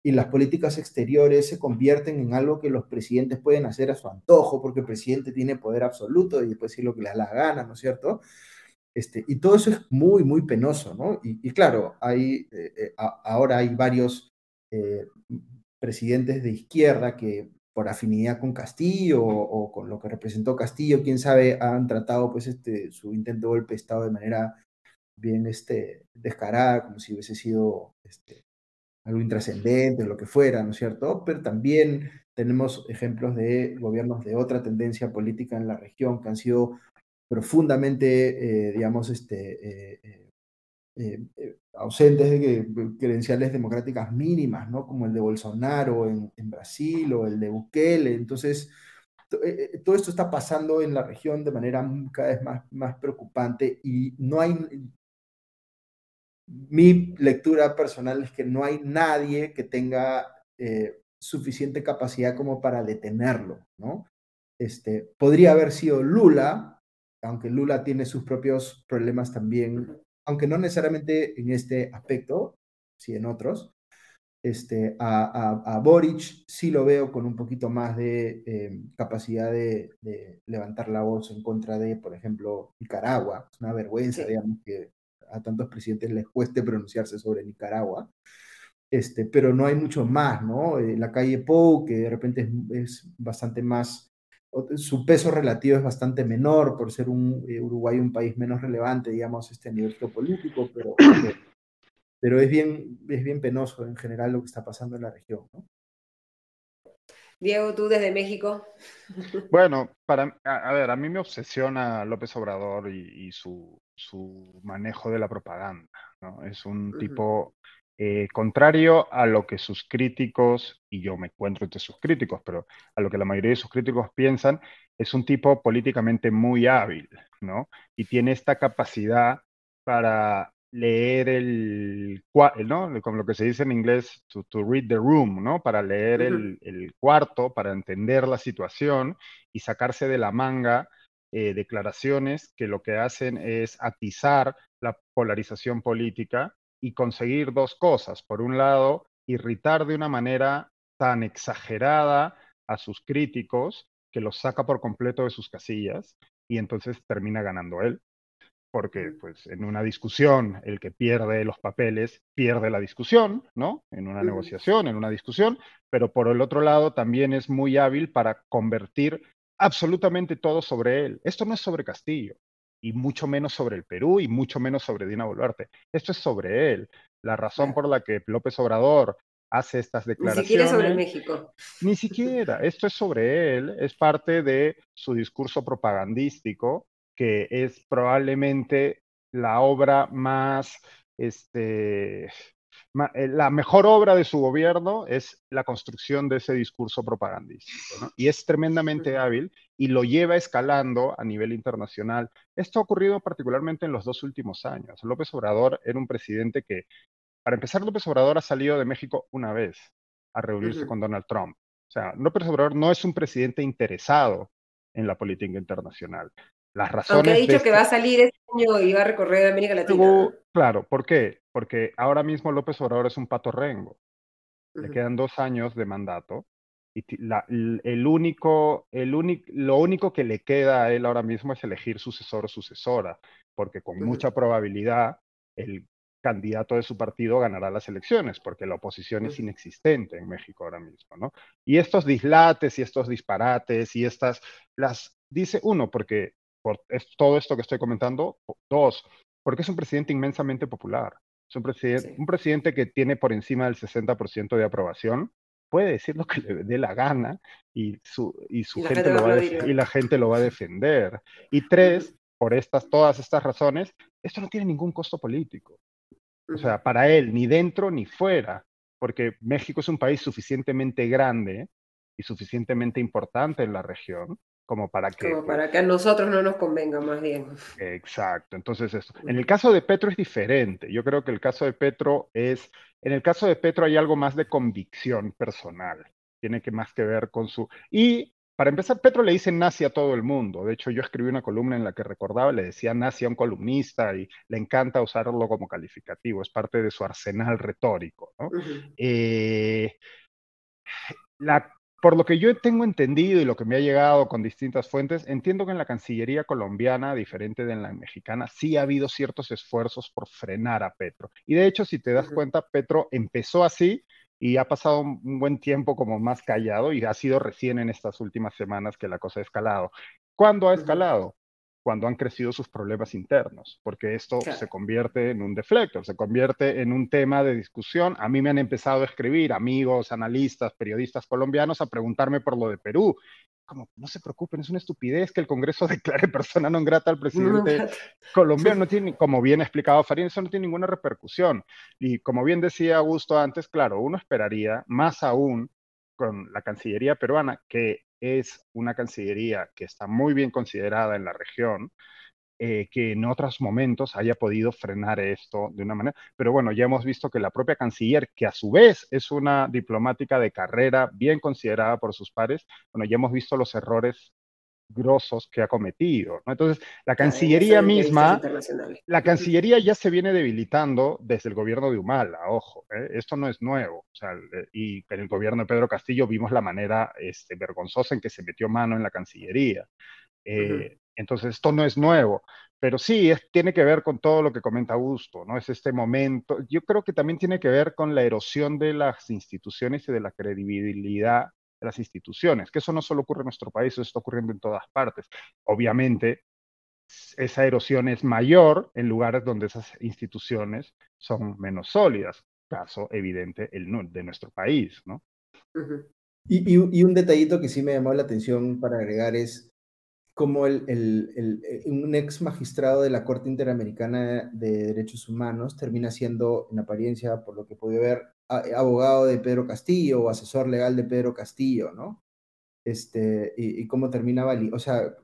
y las políticas exteriores se convierten en algo que los presidentes pueden hacer a su antojo, porque el presidente tiene poder absoluto y puede decir lo que le da la gana, ¿no es cierto? Este, y todo eso es muy, muy penoso, ¿no? Y, claro, hay, eh, eh, ahora hay varios eh, presidentes de izquierda que por afinidad con Castillo o, con lo que representó Castillo, quién sabe, han tratado pues este, su intento de golpe de Estado de manera bien este, descarada, como si hubiese sido este, algo intrascendente, lo que fuera, ¿no es cierto? Pero también tenemos ejemplos de gobiernos de otra tendencia política en la región que han sido profundamente, eh, digamos, este, eh, eh, ausentes de credenciales democráticas mínimas, ¿no? Como el de Bolsonaro en, Brasil o el de Bukele. Entonces, todo esto está pasando en la región de manera cada vez más, más preocupante y no hay mi lectura personal es que no hay nadie que tenga eh, suficiente capacidad como para detenerlo, ¿no? Este, podría haber sido Lula, aunque Lula tiene sus propios problemas también, aunque no necesariamente en este aspecto, sí en otros. Este, a, a, Boric sí lo veo con un poquito más de eh, capacidad de, levantar la voz en contra de, por ejemplo, Nicaragua. Es una vergüenza, digamos, que a tantos presidentes les cueste pronunciarse sobre Nicaragua. Este, pero no hay mucho más, ¿no? Eh, la calle Pou, que de repente es, bastante más, su peso relativo es bastante menor por ser un eh, Uruguay un país menos relevante, digamos, este, a nivel geopolítico, pero, pero es, bien, es bien penoso en general lo que está pasando en la región, ¿no? Diego, tú desde México. Bueno, para, a, ver, a mí me obsesiona López Obrador y, su, su, manejo de la propaganda. ¿no? Es un tipo eh, contrario a lo que sus críticos, y yo me encuentro entre sus críticos, pero a lo que la mayoría de sus críticos piensan, es un tipo políticamente muy hábil, ¿no? Y tiene esta capacidad para leer el, ¿no? Como lo que se dice en inglés, to, read the room, ¿no? Para leer el, cuarto, para entender la situación y sacarse de la manga eh, declaraciones que lo que hacen es atizar la polarización política y conseguir dos cosas. Por un lado, irritar de una manera tan exagerada a sus críticos que los saca por completo de sus casillas y entonces termina ganando él. Porque pues en una discusión el que pierde los papeles pierde la discusión, ¿no? En una negociación, en una discusión, pero por el otro lado también es muy hábil para convertir absolutamente todo sobre él. Esto no es sobre Castillo, y mucho menos sobre el Perú y mucho menos sobre Dina Boluarte. Esto es sobre él. La razón por la que López Obrador hace estas declaraciones. Ni siquiera sobre México. Ni siquiera. Esto es sobre él. Es parte de su discurso propagandístico, que es probablemente la obra más este, eh, la mejor obra de su gobierno es la construcción de ese discurso propagandístico, y es tremendamente hábil y lo lleva escalando a nivel internacional. Esto ha ocurrido particularmente en los dos últimos años. López Obrador era un presidente que, para empezar, López Obrador ha salido de México una vez a reunirse con Donald Trump. O sea, López Obrador no es un presidente interesado en la política internacional. Las razones. Aunque ha dicho que va a salir este año y va a recorrer América Latina. claro, ¿por qué? Porque ahora mismo López Obrador es un pato rengo. Le quedan dos años de mandato. Y el único, el único, lo único que le queda a él ahora mismo es elegir sucesor o sucesora, porque con mucha probabilidad el candidato de su partido ganará las elecciones, porque la oposición es inexistente en México ahora mismo, ¿no? Y estos dislates y estos disparates y estas, las dice uno, porque por todo esto que estoy comentando. Dos, porque es un presidente inmensamente popular. Es un, presidente, un presidente que tiene por encima del 60% de aprobación, puede decir lo que le dé la gana y, su, y, su gente, lo va a y la gente lo va a defender. Y tres, por estas, todas estas razones, esto no tiene ningún costo político. O sea, para él, ni dentro ni fuera, porque México es un país suficientemente grande y suficientemente importante en la región como para que... Como para que a nosotros no nos convenga más bien. Exacto, entonces esto. En el caso de Petro es diferente. Yo creo que el caso de Petro es, en el caso de Petro hay algo más de convicción personal. Tiene que más que ver con su... Y para empezar, Petro le dice nazi a todo el mundo. De hecho, yo escribí una columna en la que recordaba, le decía nazi a un columnista y le encanta usarlo como calificativo. Es parte de su arsenal retórico. ¿no? eh, la por lo que yo tengo entendido y lo que me ha llegado con distintas fuentes, entiendo que en la Cancillería colombiana, diferente de la mexicana, sí ha habido ciertos esfuerzos por frenar a Petro. Y de hecho, si te das cuenta, Petro empezó así y ha pasado un buen tiempo como más callado y ha sido recién en estas últimas semanas que la cosa ha escalado. ¿Cuándo ha escalado? Cuando han crecido sus problemas internos, porque esto se convierte en un deflector, se convierte en un tema de discusión. A mí me han empezado a escribir amigos, analistas, periodistas colombianos a preguntarme por lo de Perú. Como, no se preocupen, es una estupidez que el Congreso declare persona non grata al presidente colombiano. No tiene, como bien ha explicado Farín, eso no tiene ninguna repercusión. Y como bien decía Augusto antes, claro, uno esperaría, más aún con la Cancillería peruana, que es una cancillería que está muy bien considerada en la región, eh, que en otros momentos haya podido frenar esto de una manera. Pero bueno, ya hemos visto que la propia canciller, que a su vez es una diplomática de carrera bien considerada por sus pares, bueno, ya hemos visto los errores grosos que ha cometido. Entonces, la Cancillería misma, la Cancillería ya se viene debilitando desde el gobierno de Humala, ojo, ¿eh? esto no es nuevo. O sea, y en el gobierno de Pedro Castillo vimos la manera este, vergonzosa en que se metió mano en la Cancillería. Eh, entonces, esto no es nuevo, pero sí es, tiene que ver con todo lo que comenta Augusto, ¿no? Es este momento, yo creo que también tiene que ver con la erosión de las instituciones y de la credibilidad las instituciones, que eso no solo ocurre en nuestro país, eso está ocurriendo en todas partes. Obviamente, esa erosión es mayor en lugares donde esas instituciones son menos sólidas, caso evidente el de nuestro país, ¿no? y, un detallito que sí me llamó la atención para agregar es como el, el, un ex magistrado de la Corte Interamericana de Derechos Humanos termina siendo, en apariencia, por lo que pude ver, abogado de Pedro Castillo o asesor legal de Pedro Castillo, ¿no? Este, y, cómo termina o sea,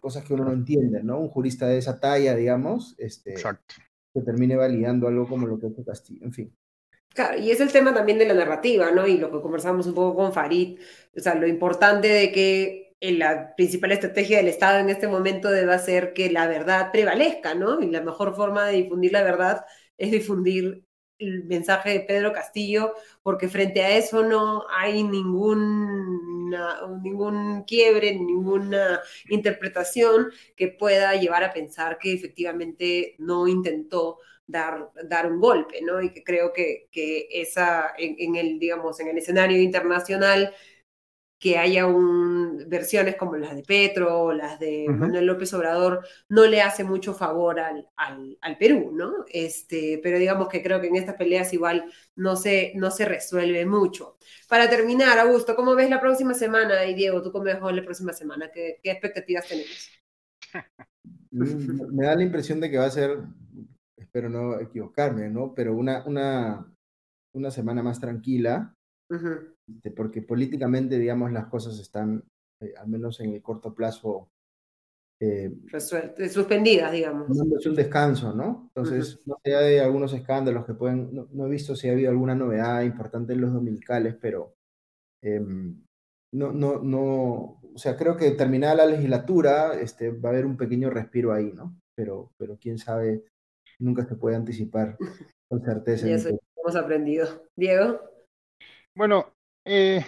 cosas que uno no entiende, ¿no? Un jurista de esa talla, digamos, este, que termine validando algo como lo que hace Castillo, en fin. Claro, y es el tema también de la narrativa, ¿no? Y lo que conversamos un poco con Farid, o sea, lo importante de que la principal estrategia del Estado en este momento debe ser que la verdad prevalezca, ¿no? Y la mejor forma de difundir la verdad es difundir el mensaje de Pedro Castillo, porque frente a eso no hay ningún, ningún quiebre, ninguna interpretación que pueda llevar a pensar que efectivamente no intentó dar, dar un golpe, ¿no? Y que creo que, que esa, en, el, digamos, en el escenario internacional, que haya un, versiones como las de Petro o las de Manuel López Obrador no le hace mucho favor al, al, Perú, ¿no? Este, pero digamos que creo que en estas peleas igual no se, no se resuelve mucho. Para terminar, Augusto, ¿cómo ves la próxima semana? Y Diego, ¿tú cómo ves la próxima semana? ¿Qué, qué expectativas tenemos? Mm, me da la impresión de que va a ser, espero no equivocarme, ¿no? Pero una, una, una semana más tranquila, este, porque políticamente, digamos, las cosas están, eh, al menos en el corto plazo, eh, suspendidas, digamos. Es un descanso, ¿no? Entonces, no sé, hay algunos escándalos que pueden, no, he visto si ha habido alguna novedad importante en los dominicales, pero em, no, no, no, o sea, creo que terminada la legislatura, este, va a haber un pequeño respiro ahí, ¿no? Pero, pero quién sabe, nunca se puede anticipar con certeza. Ya eso hemos aprendido. Diego. Bueno, eh,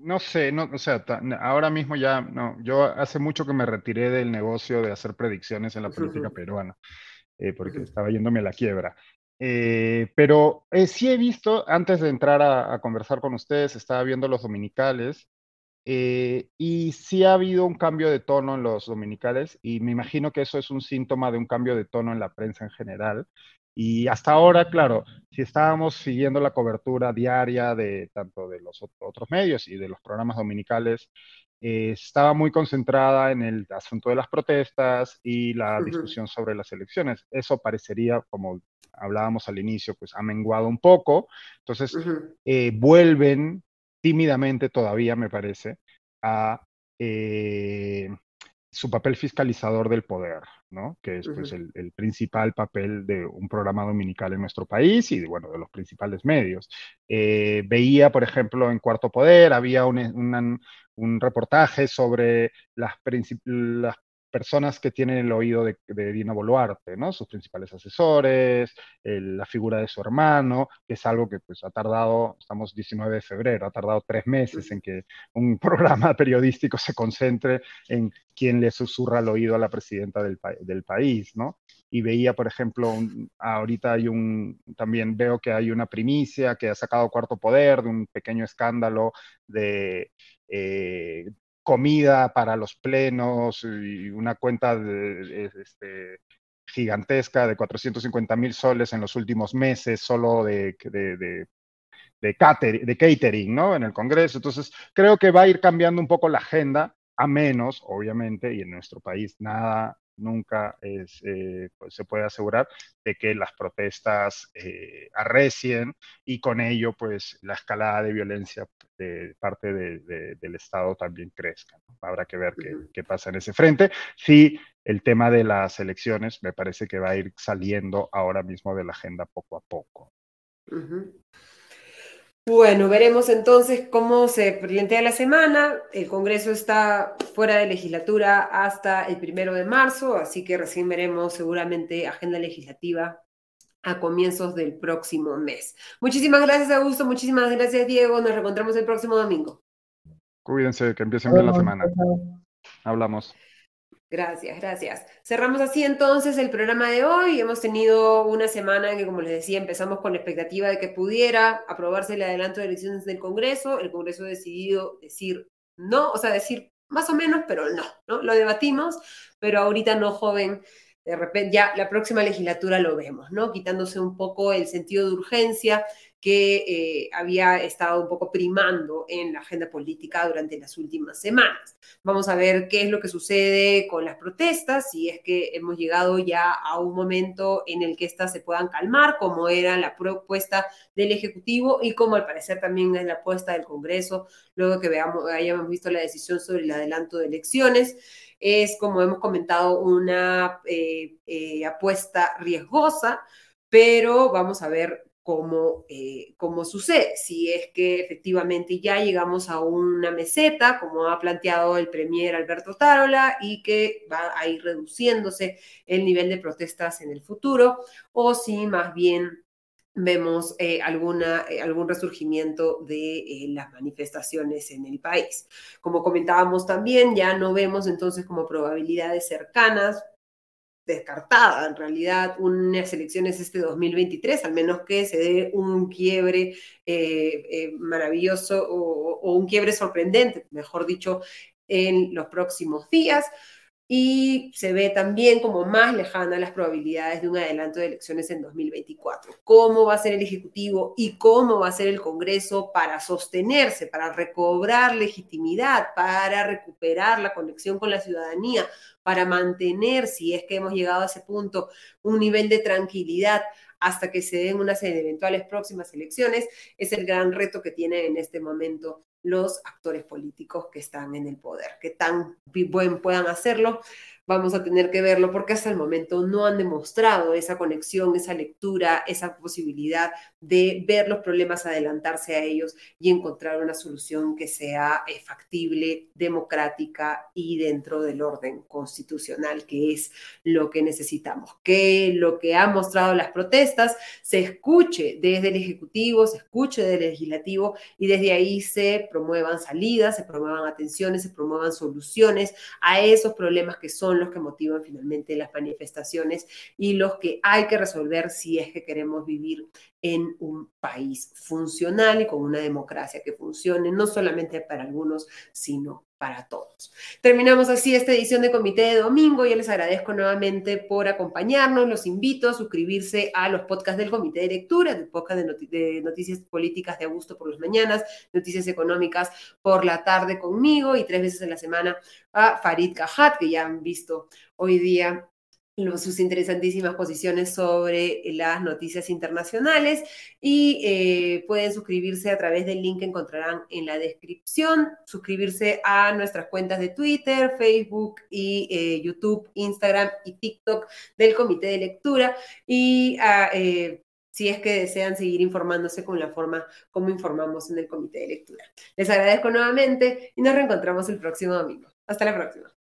no sé, no, o sea, ahora mismo ya, no, yo hace mucho que me retiré del negocio de hacer predicciones en la política peruana, eh, porque estaba yéndome a la quiebra. Eh, pero sí he visto, antes de entrar a, conversar con ustedes, estaba viendo los dominicales y sí ha habido un cambio de tono en los dominicales y me imagino que eso es un síntoma de un cambio de tono en la prensa en general. Y hasta ahora, claro, si estábamos siguiendo la cobertura diaria de tanto de los otros medios y de los programas dominicales, eh, estaba muy concentrada en el asunto de las protestas y la discusión sobre las elecciones. Eso parecería, como hablábamos al inicio, pues ha menguado un poco. Entonces, eh, vuelven tímidamente todavía, me parece, a eh, su papel fiscalizador del poder, ¿no? Que es pues, el, principal papel de un programa dominical en nuestro país y, bueno, de los principales medios. Eh, veía, por ejemplo, en Cuarto Poder, había un, un reportaje sobre las, las personas que tienen el oído de, Dina Boluarte, ¿no? Sus principales asesores, la figura de su hermano, que es algo que pues ha tardado, estamos 19 de febrero, ha tardado tres meses en que un programa periodístico se concentre en quién le susurra al oído a la presidenta del, del país, ¿no? Y veía, por ejemplo, ahorita hay un, también veo que hay una primicia que ha sacado Cuarto Poder de un pequeño escándalo de eh, comida para los plenos y una cuenta este, gigantesca de 450 mil soles en los últimos meses solo de, de, de, catering, ¿no? En el Congreso. Entonces, creo que va a ir cambiando un poco la agenda, a menos, obviamente, y en nuestro país nada nunca eh, pues, se puede asegurar de que las protestas eh, arrecien y con ello pues la escalada de violencia de parte del Estado también crezca. Habrá que ver qué, pasa en ese frente. Sí, el tema de las elecciones me parece que va a ir saliendo ahora mismo de la agenda poco a poco. Bueno, veremos entonces cómo se plantea la semana. El Congreso está fuera de legislatura hasta el primero de marzo, así que recién veremos seguramente agenda legislativa a comienzos del próximo mes. Muchísimas gracias, Augusto. Muchísimas gracias, Diego. Nos reencontramos el próximo domingo. Cuídense, que empiecen bien la semana. Hablamos. Gracias, gracias. Cerramos así entonces el programa de hoy. Hemos tenido una semana en que, como les decía, empezamos con la expectativa de que pudiera aprobarse el adelanto de elecciones del Congreso. El Congreso ha decidido decir no, o sea, decir más o menos, pero no, ¿no? Lo debatimos, pero ahorita no, joven. De repente, ya la próxima legislatura lo vemos, ¿no? Quitándose un poco el sentido de urgencia que eh, había estado un poco primando en la agenda política durante las últimas semanas. Vamos a ver qué es lo que sucede con las protestas, si es que hemos llegado ya a un momento en el que éstas se puedan calmar, como era la propuesta del Ejecutivo y como al parecer también es la apuesta del Congreso, luego que veamos, hayamos visto la decisión sobre el adelanto de elecciones. Es, como hemos comentado, una eh, eh, apuesta riesgosa, pero vamos a ver cómo, eh, cómo sucede. Si es que efectivamente ya llegamos a una meseta, como ha planteado el premier Alberto Tarola, y que va a ir reduciéndose el nivel de protestas en el futuro, o si más bien vemos eh, alguna, eh, algún resurgimiento de las manifestaciones en el país. Como comentábamos también, ya no vemos entonces como probabilidades cercanas descartada en realidad unas elecciones este 2023, al menos que se dé un quiebre eh, eh, maravilloso o, o, un quiebre sorprendente, mejor dicho, en los próximos días y se ve también como más lejana las probabilidades de un adelanto de elecciones en 2024. ¿Cómo va a ser el Ejecutivo y cómo va a ser el Congreso para sostenerse, para recobrar legitimidad, para recuperar la conexión con la ciudadanía, para mantener, si es que hemos llegado a ese punto, un nivel de tranquilidad hasta que se den unas eventuales próximas elecciones, es el gran reto que tiene en este momento los actores políticos que están en el poder, que tan buen puedan hacerlo vamos a tener que verlo porque hasta el momento no han demostrado esa conexión, esa lectura, esa posibilidad de ver los problemas, adelantarse a ellos y encontrar una solución que sea eh, factible, democrática y dentro del orden constitucional, que es lo que necesitamos. Que lo que han mostrado las protestas se escuche desde el Ejecutivo, se escuche desde el Legislativo y desde ahí se promuevan salidas, se promuevan atenciones, se promuevan soluciones a esos problemas que son los que motivan finalmente las manifestaciones y los que hay que resolver si es que queremos vivir en un país funcional y con una democracia que funcione, no solamente para algunos, sino para todos. Terminamos así esta edición de Comité de Domingo. Yo les agradezco nuevamente por acompañarnos. Los invito a suscribirse a los podcasts del Comité de Lectura, el podcast de, noticias políticas de Augusto por las mañanas, noticias económicas por la tarde conmigo y tres veces en la semana a Farid Kahat, que ya han visto hoy día sus interesantísimas posiciones sobre las noticias internacionales y eh, pueden suscribirse a través del link que encontrarán en la descripción, suscribirse a nuestras cuentas de Twitter, Facebook y eh, YouTube, Instagram y TikTok del Comité de Lectura y eh, si es que desean seguir informándose con la forma como informamos en el Comité de Lectura. Les agradezco nuevamente y nos reencontramos el próximo domingo. Hasta la próxima.